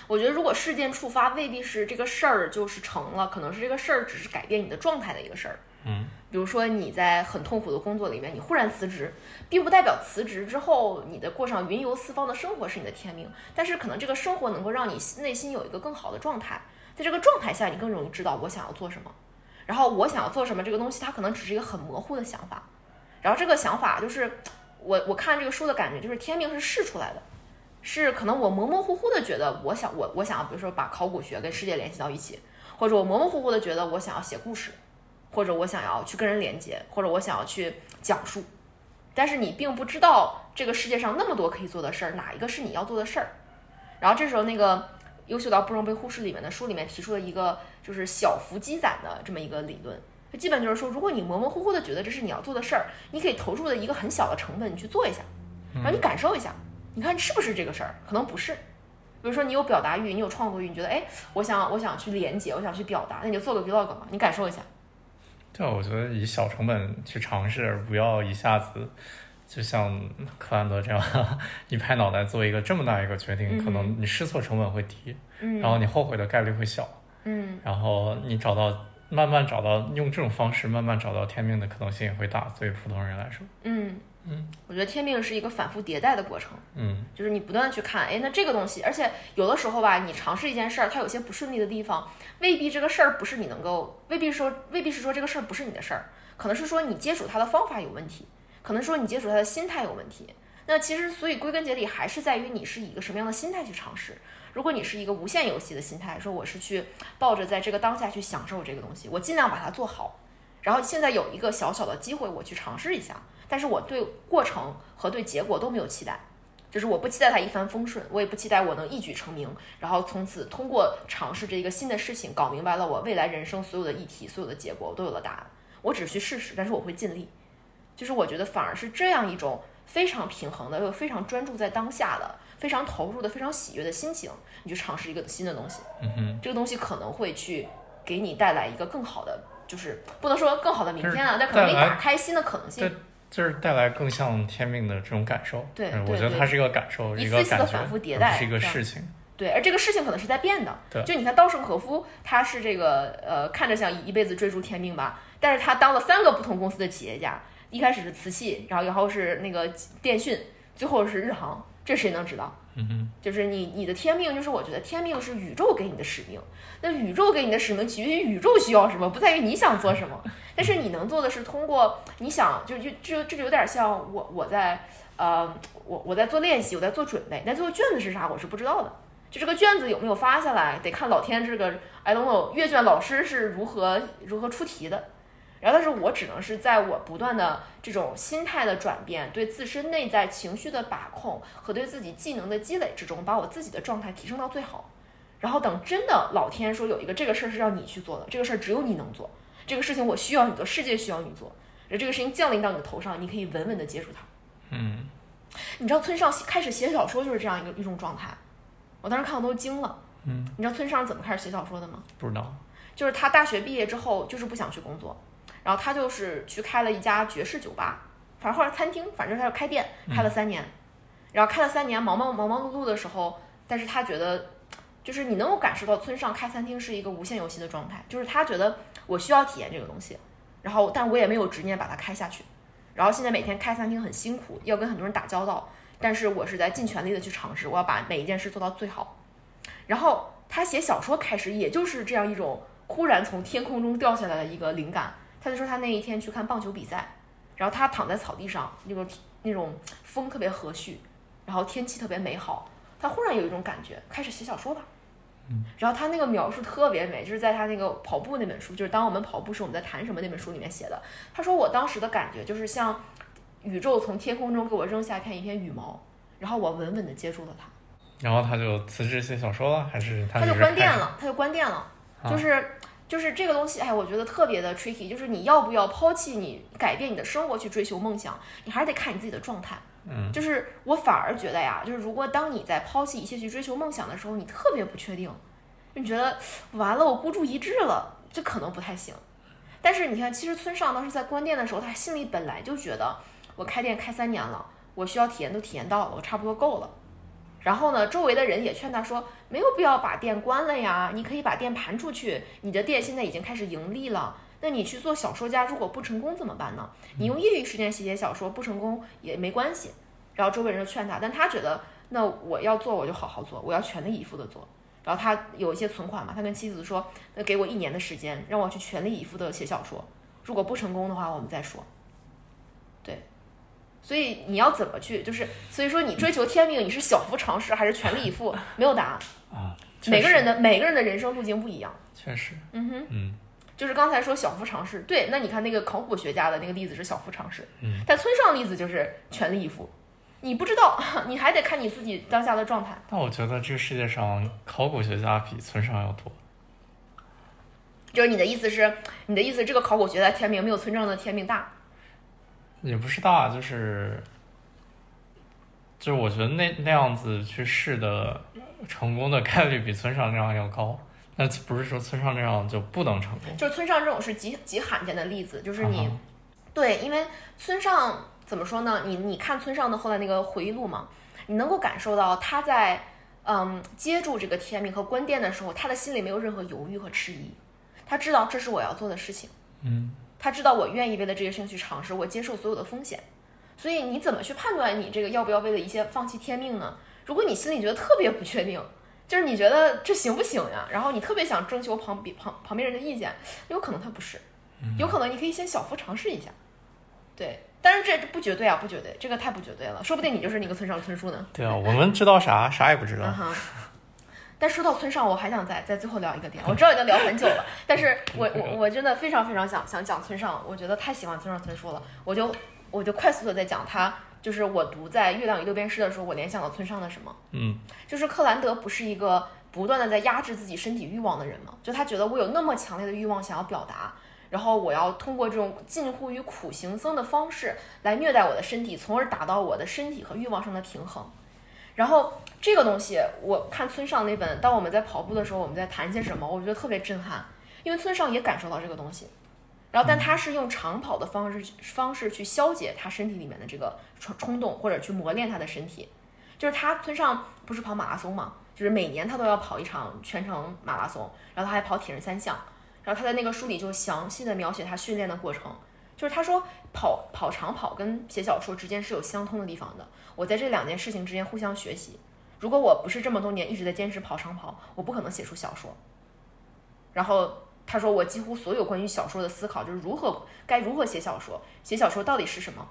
我觉得，如果事件触发，未必是这个事儿就是成了，可能是这个事儿只是改变你的状态的一个事儿。嗯，比如说你在很痛苦的工作里面，你忽然辞职，并不代表辞职之后你的过上云游四方的生活是你的天命，但是可能这个生活能够让你内心有一个更好的状态，在这个状态下，你更容易知道我想要做什么。然后我想要做什么这个东西，它可能只是一个很模糊的想法，然后这个想法就是我我看这个书的感觉就是天命是试出来的。是可能我模模糊糊的觉得我想我我想要比如说把考古学跟世界联系到一起，或者我模模糊糊的觉得我想要写故事，或者我想要去跟人连接，或者我想要去讲述，但是你并不知道这个世界上那么多可以做的事儿，哪一个是你要做的事儿。然后这时候那个优秀到不容被忽视里面的书里面提出了一个就是小幅积攒的这么一个理论，就基本就是说，如果你模模糊糊的觉得这是你要做的事儿，你可以投入的一个很小的成本，你去做一下，然后你感受一下，你看是不是这个事儿？可能不是。比如说你有表达欲，你有创作欲，你觉得哎，我想我想去连接，我想去表达，那你就做个 vlog 嘛，你感受一下。对，我觉得以小成本去尝试，而不要一下子就像克兰德这样 一拍脑袋做一个这么大一个决定，嗯可能你试错成本会低，嗯然后你后悔的概率会小，嗯然后你找到慢慢找到用这种方式慢慢找到天命的可能性也会大，对于普通人来说，嗯嗯，我觉得天命是一个反复迭代的过程。嗯就是你不断的去看，哎，那这个东西，而且有的时候吧，你尝试一件事儿，它有些不顺利的地方，未必这个事儿不是你能够，未必说，未必是说这个事儿不是你的事儿，可能是说你接触它的方法有问题，可能说你接触它的心态有问题。那其实，所以归根结底还是在于你是以一个什么样的心态去尝试。如果你是一个无限游戏的心态，说我是去抱着在这个当下去享受这个东西，我尽量把它做好，然后现在有一个小小的机会，我去尝试一下，但是我对过程和对结果都没有期待。就是我不期待它一帆风顺，我也不期待我能一举成名，然后从此通过尝试这一个新的事情，搞明白了我未来人生所有的议题、所有的结果，我都有了答案。我只是去试试，但是我会尽力。就是我觉得反而是这样一种非常平衡的，又非常专注在当下的、非常投入的、非常喜悦的心情，你去尝试一个新的东西，嗯哼，这个东西可能会去给你带来一个更好的，就是不能说更好的明天啊，但可能给你打开新的可能性对。就是带来更像天命的这种感受，对我觉得它是一个感受，一一个反复迭代是一个事情，对，而这个事情可能是在变的。对。就你看稻盛和夫，他是这个呃，看着像一辈子追逐天命吧，但是他当了三个不同公司的企业家，一开始是瓷器，然后然后是那个电讯，最后是日航，这谁能知道？嗯哼，就是你你的天命，就是我觉得天命是宇宙给你的使命。那宇宙给你的使命取决于宇宙需要什么，不在于你想做什么。但是你能做的是通过你想，就就这这就有点像我我在呃我我在做练习，我在做准备，但最后卷子是啥我是不知道的。就这个卷子有没有发下来，得看老天这个 I don't know 阅卷老师是如何如何出题的。然后，但是我只能是在我不断的这种心态的转变、对自身内在情绪的把控和对自己技能的积累之中，把我自己的状态提升到最好。然后等真的老天说有一个这个事儿是让你去做的，这个事儿只有你能做，这个事情我需要你做，世界需要你做，而这个事情降临到你的头上，你可以稳稳的接住它。嗯，你知道村上开始写小说就是这样一个一种状态，我当时看我都惊了。嗯，你知道村上怎么开始写小说的吗？不知道，就是他大学毕业之后就是不想去工作，然后他就是去开了一家爵士酒吧，反正或者餐厅，反正他就开店，开了三年，然后开了三年，忙忙忙忙碌碌的时候，但是他觉得，就是你能够感受到村上开餐厅是一个无限游戏的状态，就是他觉得我需要体验这个东西，然后但我也没有执念把它开下去，然后现在每天开餐厅很辛苦，要跟很多人打交道，但是我是在尽全力的去尝试，我要把每一件事做到最好。然后他写小说开始，也就是这样一种忽然从天空中掉下来的一个灵感。他就说他那一天去看棒球比赛，然后他躺在草地上，那个那种风特别和煦，然后天气特别美好，他忽然有一种感觉，开始写小说吧。然后他那个描述特别美，就是在他那个跑步那本书，就是当我们跑步时我们在谈什么那本书里面写的。他说我当时的感觉就是像宇宙从天空中给我扔下一片一片羽毛，然后我稳稳地接住了它。然后他就辞职写小说了，还是他他就？关店了，他就关店了，啊就是。就是这个东西，哎，我觉得特别的 tricky，就是你要不要抛弃你改变你的生活去追求梦想，你还是得看你自己的状态。嗯，就是我反而觉得呀，就是如果当你在抛弃一切去追求梦想的时候，你特别不确定，你觉得完了，我孤注一掷了，这可能不太行。但是你看，其实村上当时在关店的时候，他心里本来就觉得，我开店开三年了，我需要体验都体验到了，我差不多够了。然后呢，周围的人也劝他说，没有必要把店关了呀，你可以把店盘出去，你的店现在已经开始盈利了。那你去做小说家，如果不成功怎么办呢？你用业余时间写写小说，不成功也没关系。然后周围人就劝他，但他觉得，那我要做我就好好做，我要全力以赴的做。然后他有一些存款嘛，他跟妻子说，那给我一年的时间，让我去全力以赴的写小说。如果不成功的话，我们再说。对，所以你要怎么去，就是所以说你追求天命，你是小幅尝试还是全力以赴，没有答案。啊，每个人的每个人的人生路径不一样。确实，嗯哼，嗯，就是刚才说小幅尝试，对，那你看那个考古学家的那个例子是小幅尝试，嗯，但村上例子就是全力以赴。你不知道，你还得看你自己当下的状态。但我觉得这个世界上考古学家比村上要多。就是你的意思是，你的意思这个考古学家天命没有村上的天命大。也不是大，就是就是我觉得那那样子去试的成功的概率比村上那样要高。那不是说村上这样就不能成功，就是村上这种是极极罕见的例子，就是你、对，因为村上怎么说呢？你你看村上的后来那个回忆录嘛，你能够感受到他在嗯接住这个天命和关店的时候，他的心里没有任何犹豫和迟疑，他知道这是我要做的事情，嗯，他知道我愿意为了这些事情去尝试，我接受所有的风险。所以你怎么去判断你这个要不要为了一些放弃天命呢？如果你心里觉得特别不确定，就是你觉得这行不行呀？然后你特别想征求旁边旁旁边人的意见，有可能他不是，有可能你可以先小幅尝试一下，对。但是这这不绝对啊，不绝对，这个太不绝对了，说不定你就是那个村上春树呢。对啊，我们知道啥，啥也不知道嗯。哼。但说到村上，我还想再再最后聊一个点，我知道已经聊很久了，但是我我我真的非常非常想想讲村上，我觉得太喜欢村上春树了，我就我就快速的在讲他，就是我读在《月亮与六便士》的时候，我联想到村上的什么，嗯就是克兰德不是一个不断的在压制自己身体欲望的人吗？就他觉得我有那么强烈的欲望想要表达，然后我要通过这种近乎于苦行僧的方式来虐待我的身体，从而达到我的身体和欲望上的平衡。然后这个东西，我看村上那本，当我们在跑步的时候，我们在谈些什么，我觉得特别震撼，因为村上也感受到这个东西。然后，但他是用长跑的方式方式去消解他身体里面的这个冲冲动，或者去磨练他的身体。就是他村上不是跑马拉松嘛，就是每年他都要跑一场全程马拉松，然后他还跑铁人三项。然后他在那个书里就详细的描写他训练的过程，就是他说跑跑长跑跟写小说之间是有相通的地方的。我在这两件事情之间互相学习。如果我不是这么多年一直在坚持跑长跑，我不可能写出小说。然后他说，我几乎所有关于小说的思考，就是如何该如何写小说，写小说到底是什么。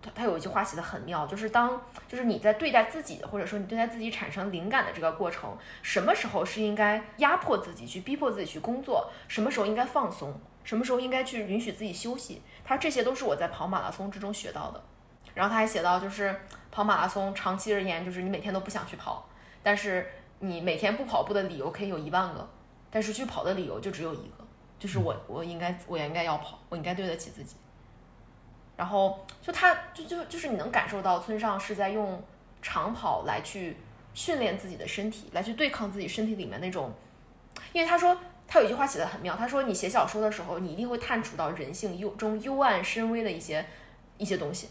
他他有一句话写的很妙，就是当就是你在对待自己的，或者说你对待自己产生灵感的这个过程，什么时候是应该压迫自己去逼迫自己去工作，什么时候应该放松，什么时候应该去允许自己休息。他说这些都是我在跑马拉松之中学到的。然后他还写到，就是跑马拉松长期而言，就是你每天都不想去跑，但是你每天不跑步的理由可以有一万个，但是去跑的理由就只有一个，就是我我应该我应该要跑，我应该对得起自己。然后就他就就就是你能感受到村上是在用长跑来去训练自己的身体，来去对抗自己身体里面那种，因为他说他有一句话写的很妙，他说你写小说的时候，你一定会探触到人性幽中幽暗深微的一些一些东西。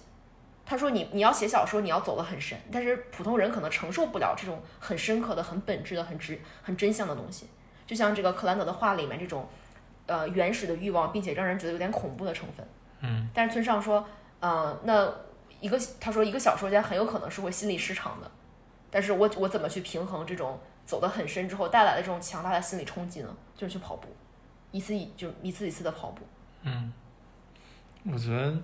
他说你你要写小说，你要走得很深，但是普通人可能承受不了这种很深刻的、很本质的、很直、很真相的东西。就像这个克兰德的话里面这种，呃，原始的欲望，并且让人觉得有点恐怖的成分。嗯，但是村上说，呃，那一个他说一个小说家很有可能是会心理失常的，但是我我怎么去平衡这种走得很深之后带来的这种强大的心理冲击呢？就是去跑步，一次一就一次一次的跑步。嗯我觉得，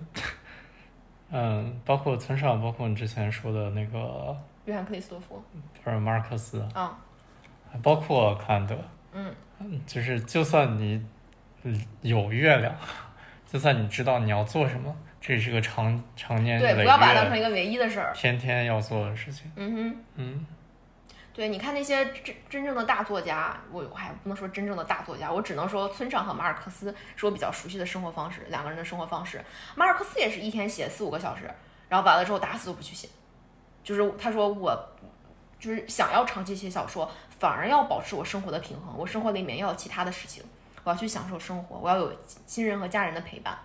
嗯，包括村上，包括你之前说的那个约翰克里斯多夫不是马尔克斯，啊，包括克兰德，嗯就是就算你嗯有月亮，就算你知道你要做什么，这是个长常年对，累不要把它当成一个唯一的事儿。天天要做的事情。嗯哼。嗯对，你看那些真真正的大作家，我我还不能说真正的大作家，我只能说村上和马尔克斯是我比较熟悉的生活方式，两个人的生活方式。马尔克斯也是一天写四五个小时，然后完了之后打死都不去写，就是他说我就是想要长期写小说，反而要保持我生活的平衡，我生活里面要有其他的事情，我要去享受生活，我要有亲人和家人的陪伴。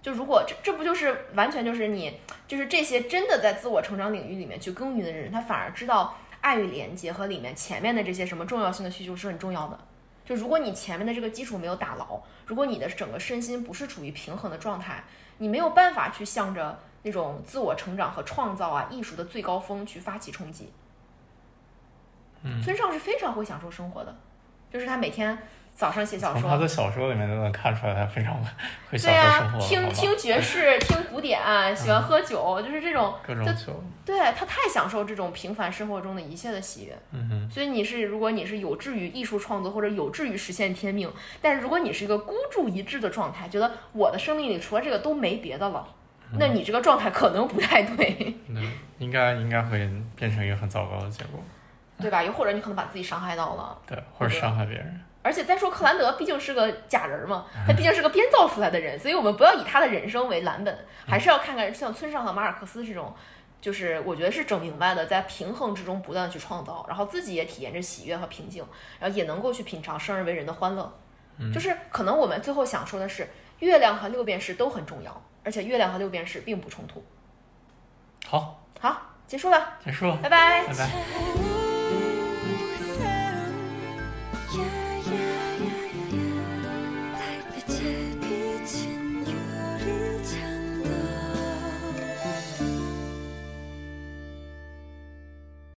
就如果这这不就是完全就是你就是这些真的在自我成长领域里面去耕耘的人，他反而知道爱与连接和里面前面的这些什么重要性的需求是很重要的。就如果你前面的这个基础没有打牢，如果你的整个身心不是处于平衡的状态，你没有办法去向着那种自我成长和创造啊、艺术的最高峰去发起冲击。嗯村上是非常会享受生活的，就是他每天早上写小从他说，的小说里面都能看出来，他非常 会享对呀、听听爵士，听古典，喜欢喝酒，就是这种，各种酒，对他太享受这种平凡生活中的一切的喜悦。嗯哼，所以你是，如果你是有志于艺术创作或者有志于实现天命，但是如果你是一个孤注一掷的状态，觉得我的生命里除了这个都没别的了，那你这个状态可能不太对，对，应该应该会变成一个很糟糕的结果，对吧？又或者你可能把自己伤害到了。对，或者伤害别人，而且再说克兰德毕竟是个假人嘛，他毕竟是个编造出来的人，所以我们不要以他的人生为蓝本，还是要看看像村上和马尔克斯这种，就是我觉得是整明白的，在平衡之中不断的去创造，然后自己也体验着喜悦和平静，然后也能够去品尝生而为人的欢乐。就是可能我们最后想说的是，月亮和六便士都很重要，而且月亮和六便士并不冲突。好，好，结束了，结束，拜拜拜拜。